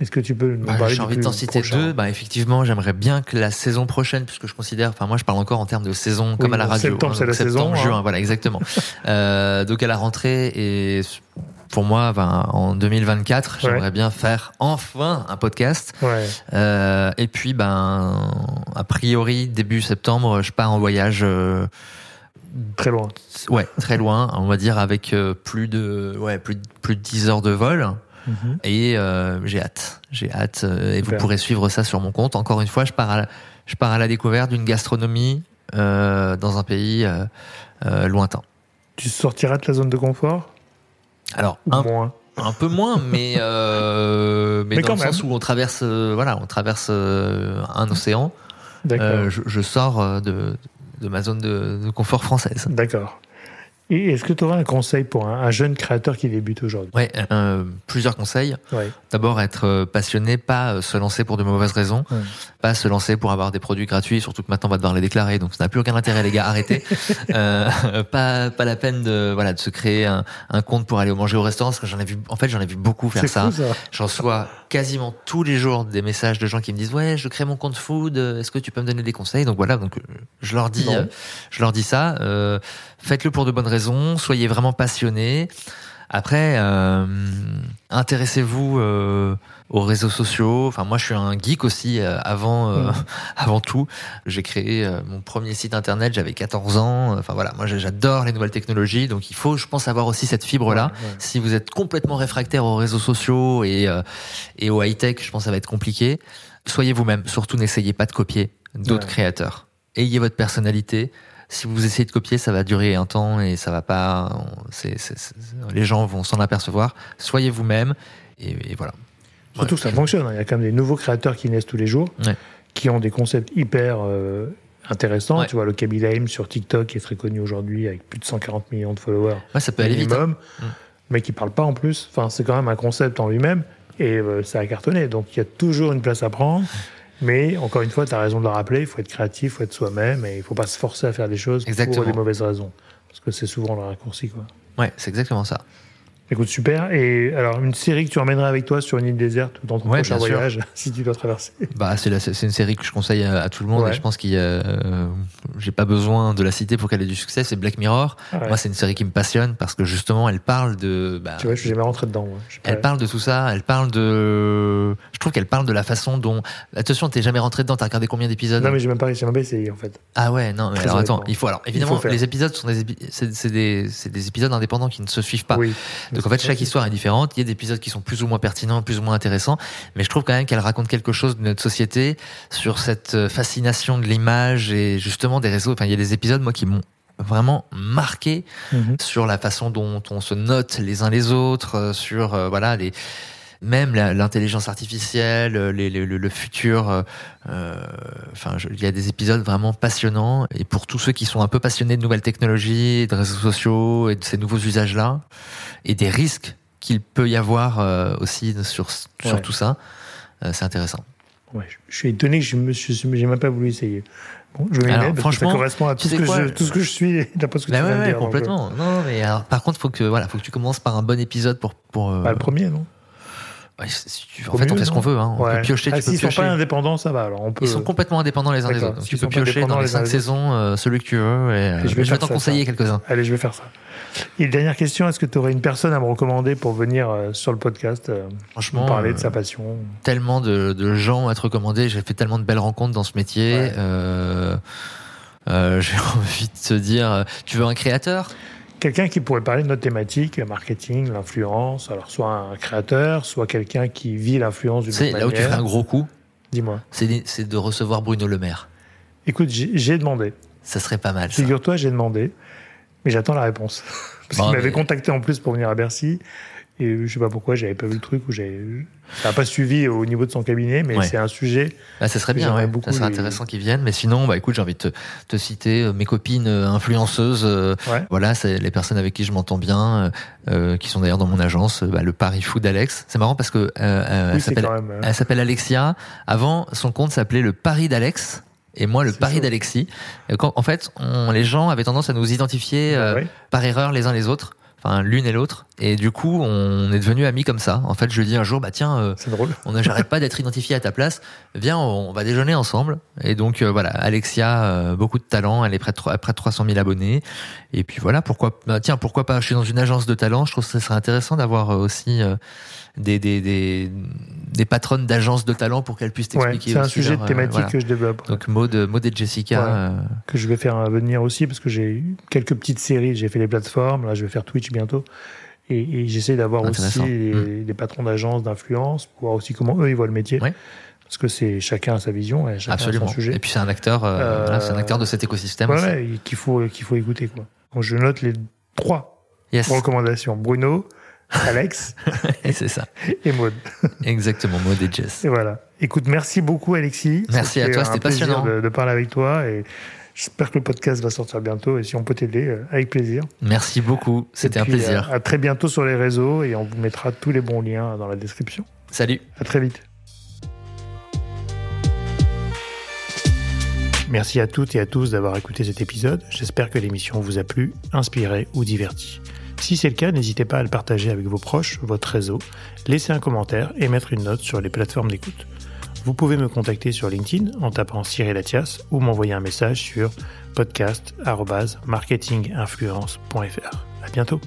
Est-ce que tu peux nous bah, parler J'ai envie de t'en citer deux. Bah, effectivement, j'aimerais bien que la saison prochaine, puisque je considère, enfin moi je parle encore en termes de saison, comme à la radio. Septembre, hein, c'est la septembre, saison. Juin, hein. voilà, exactement. euh, donc à la rentrée et pour moi, ben, en 2024, j'aimerais bien faire enfin un podcast. Ouais. Euh, et puis, ben, a priori, début septembre, je pars en voyage. Euh, Très loin. Ouais, très loin. On va dire avec euh, plus de ouais plus de, plus de 10 heures de vol. Mhm. Et euh, j'ai hâte. J'ai hâte. Euh, et vous pourrez suivre ça sur mon compte. Encore une fois, je pars à je pars à la découverte d'une gastronomie dans un pays lointain. Tu sortiras de la zone de confort? Alors un, moins. un peu moins, mais mais, dans le sens où on traverse voilà, on traverse un océan. Je, je, sors de de ma zone de, confort française. D'accord. Et est-ce que tu aurais un conseil pour un, jeune créateur qui débute aujourd'hui? Ouais, euh, plusieurs conseils. Ouais. D'abord, être euh, passionné, pas euh, se lancer pour de mauvaises raisons, pas se lancer pour avoir des produits gratuits, surtout que maintenant on va devoir les déclarer, donc ça n'a plus aucun intérêt, les gars, arrêtez. euh, pas pas la peine de voilà de se créer un, un compte pour aller manger au restaurant, parce que j'en ai vu, en fait, j'en ai vu beaucoup faire ça. ça. J'en reçois quasiment tous les jours des messages de gens qui me disent ouais, je crée mon compte food, est-ce que tu peux me donner des conseils? Donc voilà, donc je leur dis, je leur dis ça. Faites-le pour de bonnes raisons, soyez vraiment passionné. Après, euh, intéressez-vous euh, aux réseaux sociaux. Enfin, moi, je suis un geek aussi euh, avant, euh, mm. avant tout. J'ai créé euh, mon premier site internet. J'avais 14 ans. Enfin voilà, moi, j'adore les nouvelles technologies. Donc, il faut, je pense, avoir aussi cette fibre-là. Si vous êtes complètement réfractaire aux réseaux sociaux et et au high tech, je pense que ça va être compliqué. Soyez vous-même. Surtout, n'essayez pas de copier d'autres créateurs. Ayez votre personnalité si vous essayez de copier, ça va durer un temps et ça va pas. les gens vont s'en apercevoir. Soyez vous-même et, voilà. Surtout que ça fonctionne. Hein. Il y a quand même des nouveaux créateurs qui naissent tous les jours, qui ont des concepts hyper euh, intéressants. Tu vois, le Kabila Aim sur TikTok qui est très connu aujourd'hui avec plus de 140 millions de followers. ça peut aller vite. Hein. Mais qui parle pas en plus. Enfin, c'est quand même un concept en lui-même et euh, ça a cartonné. Donc il y a toujours une place à prendre. Mais encore une fois, tu as raison de le rappeler, il faut être créatif, il faut être soi-même et il ne faut pas se forcer à faire des choses pour des mauvaises raisons. Parce que c'est souvent le raccourci. Quoi. Ouais, c'est exactement ça. Écoute, super. Et alors, une série que tu emmènerais avec toi sur une île déserte dans ton prochain voyage, si tu dois traverser? Bah, c'est, une série que je conseille à, tout le monde et je pense qu'il euh, j'ai pas besoin de la citer pour qu'elle ait du succès. C'est Black Mirror. Moi, c'est une série qui me passionne parce que justement, elle parle de. Bah, tu vois, je suis jamais rentré dedans. Elle parle de tout ça. Elle parle de. Je trouve qu'elle parle de la façon dont. Attention, t'es jamais rentré dedans. T'as regardé combien d'épisodes? Non, mais j'ai même pas, même pas essayé en fait. Ah ouais, non. Mais alors attends, il faut alors évidemment les épisodes sont des c'est, des, c'est des épisodes indépendants qui ne se suivent pas. Oui. Donc en fait, chaque histoire est différente. Il y a des épisodes qui sont plus ou moins pertinents, plus ou moins intéressants, mais je trouve quand même qu'elle raconte quelque chose de notre société sur cette euh, fascination de l'image et justement des réseaux. Enfin, il y a des épisodes moi qui m'ont vraiment marqué mhm. sur la façon dont on se note les uns les autres, euh, sur euh, voilà les même l'intelligence artificielle, les, le futur. Euh, enfin, il y a des épisodes vraiment passionnants. Et pour tous ceux qui sont un peu passionnés de nouvelles technologies, de réseaux sociaux et de ces nouveaux usages-là, et des risques qu'il peut y avoir euh, aussi sur, sur tout ça. Euh, c'est intéressant. Ouais, je, suis étonné que je me suis, j'ai même pas voulu essayer. Bon, je vais Alors, parce que ça franchement, correspond à tout ce, que quoi je, tout ce que je suis d'après ce que Bah tu ouais, viens de ouais, dire. donc, euh, complètement. Non, mais alors, par contre, faut que voilà, faut que tu commences par un bon épisode pour pour. euh, Bah, le premier, non? Ouais, si tu- en fait, on fait ce qu'on veut. Hein. On Ouais. peut piocher, Ah, s'ils sont piocher. pas indépendants, ça va. Alors on peut. Ils sont complètement indépendants les uns des autres. Tu peux sont piocher dans les cinq saisons euh, celui que tu veux. Et, euh, Et je vais je t'en conseiller quelques-uns. Allez, je vais faire ça. Et dernière question, est-ce que tu aurais une personne à me recommander pour venir euh, sur le podcast euh, Franchement, parler de sa passion tellement de, de gens à te recommander. J'ai fait tellement de belles rencontres dans ce métier. Ouais. J'ai envie de te dire, tu veux un créateur? Quelqu'un qui pourrait parler de notre thématique, le marketing, l'influence. Alors, soit un créateur, soit quelqu'un qui vit l'influence sais, autre là où tu ferais un gros coup, Dis-moi. c'est c'est de recevoir Bruno Le Maire. Écoute, j'ai demandé. Ça serait pas mal. Figure-toi, j'ai demandé, mais j'attends la réponse. Parce Bon, qu'il m'avait mais- contacté en plus pour venir à Bercy. Et je sais pas pourquoi, j'avais pas vu le truc ou j'ai. Ça n'a pas suivi au niveau de son cabinet, mais Ouais. c'est un sujet. Ah, ça serait bien, ouais. beaucoup ça serait intéressant qu'ils viennent. Mais sinon, bah écoute, j'ai envie de te, te citer euh, mes copines euh, influenceuses. euh, Ouais. Voilà, c'est les personnes avec qui je m'entends bien, euh, euh, qui sont d'ailleurs dans mon agence. euh, bah, le Paris Food Alex. C'est marrant parce que euh, euh, elle oui, s'appelle même. euh, Elle s'appelle Alexia. Avant, son compte s'appelait le Paris d'Alex. Et moi, le Paris d'Alexis. En fait, on- les gens avaient tendance à nous identifier euh, ouais. par erreur les uns les autres. Enfin, l'une et l'autre. Et du coup, on est devenus amis comme ça. En fait, je lui dis un jour, bah tiens, euh, drôle. on j'arrête pas d'être identifié à ta place. Viens, on va déjeuner ensemble. Et donc euh, voilà, Alexia, euh, beaucoup de talent. Elle est près de, près de 300 000 abonnés. Et puis voilà, pourquoi bah, tiens, pourquoi pas Je suis dans une agence de talent. Je trouve que ce serait intéressant d'avoir euh, aussi euh, des, des, des, des patronnes d'agences de talent pour qu'elles puissent Ouais, t'expliquer. c'est un sujet euh, thématique voilà. que je développe. Donc Maud, Maud et Jessica. Ouais. que je vais faire venir aussi parce que j'ai quelques petites séries. J'ai fait les plateformes, là je vais faire Twitch bientôt. Et, et j'essaie d'avoir aussi les, les patrons d'agences, d'influence, pour voir aussi comment eux ils voient le métier. Ouais. Parce que c'est chacun a sa vision et chacun absolument. a son sujet. Et puis c'est un acteur, euh, Euh, voilà, c'est un acteur de cet écosystème. Ouais, ouais, qu'il faut, qu'il faut écouter. Quoi. Donc je note les trois Yes, recommandations Bruno, Alex et c'est ça. et Maud. Exactement, Maud et Jess. Et voilà. Écoute, merci beaucoup Alexis. Merci à toi, c'était passionnant. De, de parler avec toi et j'espère que le podcast va sortir bientôt et si on peut t'aider, euh, avec plaisir. Merci beaucoup, c'était un plaisir. À, à très bientôt sur les réseaux et on vous mettra tous les bons liens dans la description. Salut. À très vite. Merci à toutes et à tous d'avoir écouté cet épisode. J'espère que l'émission vous a plu, inspiré ou diverti. Si c'est le cas, n'hésitez pas à le partager avec vos proches, votre réseau, laisser un commentaire et mettre une note sur les plateformes d'écoute. Vous pouvez me contacter sur LinkedIn en tapant Cyril Latias ou m'envoyer un message sur podcast.marketinginfluence.fr. À bientôt.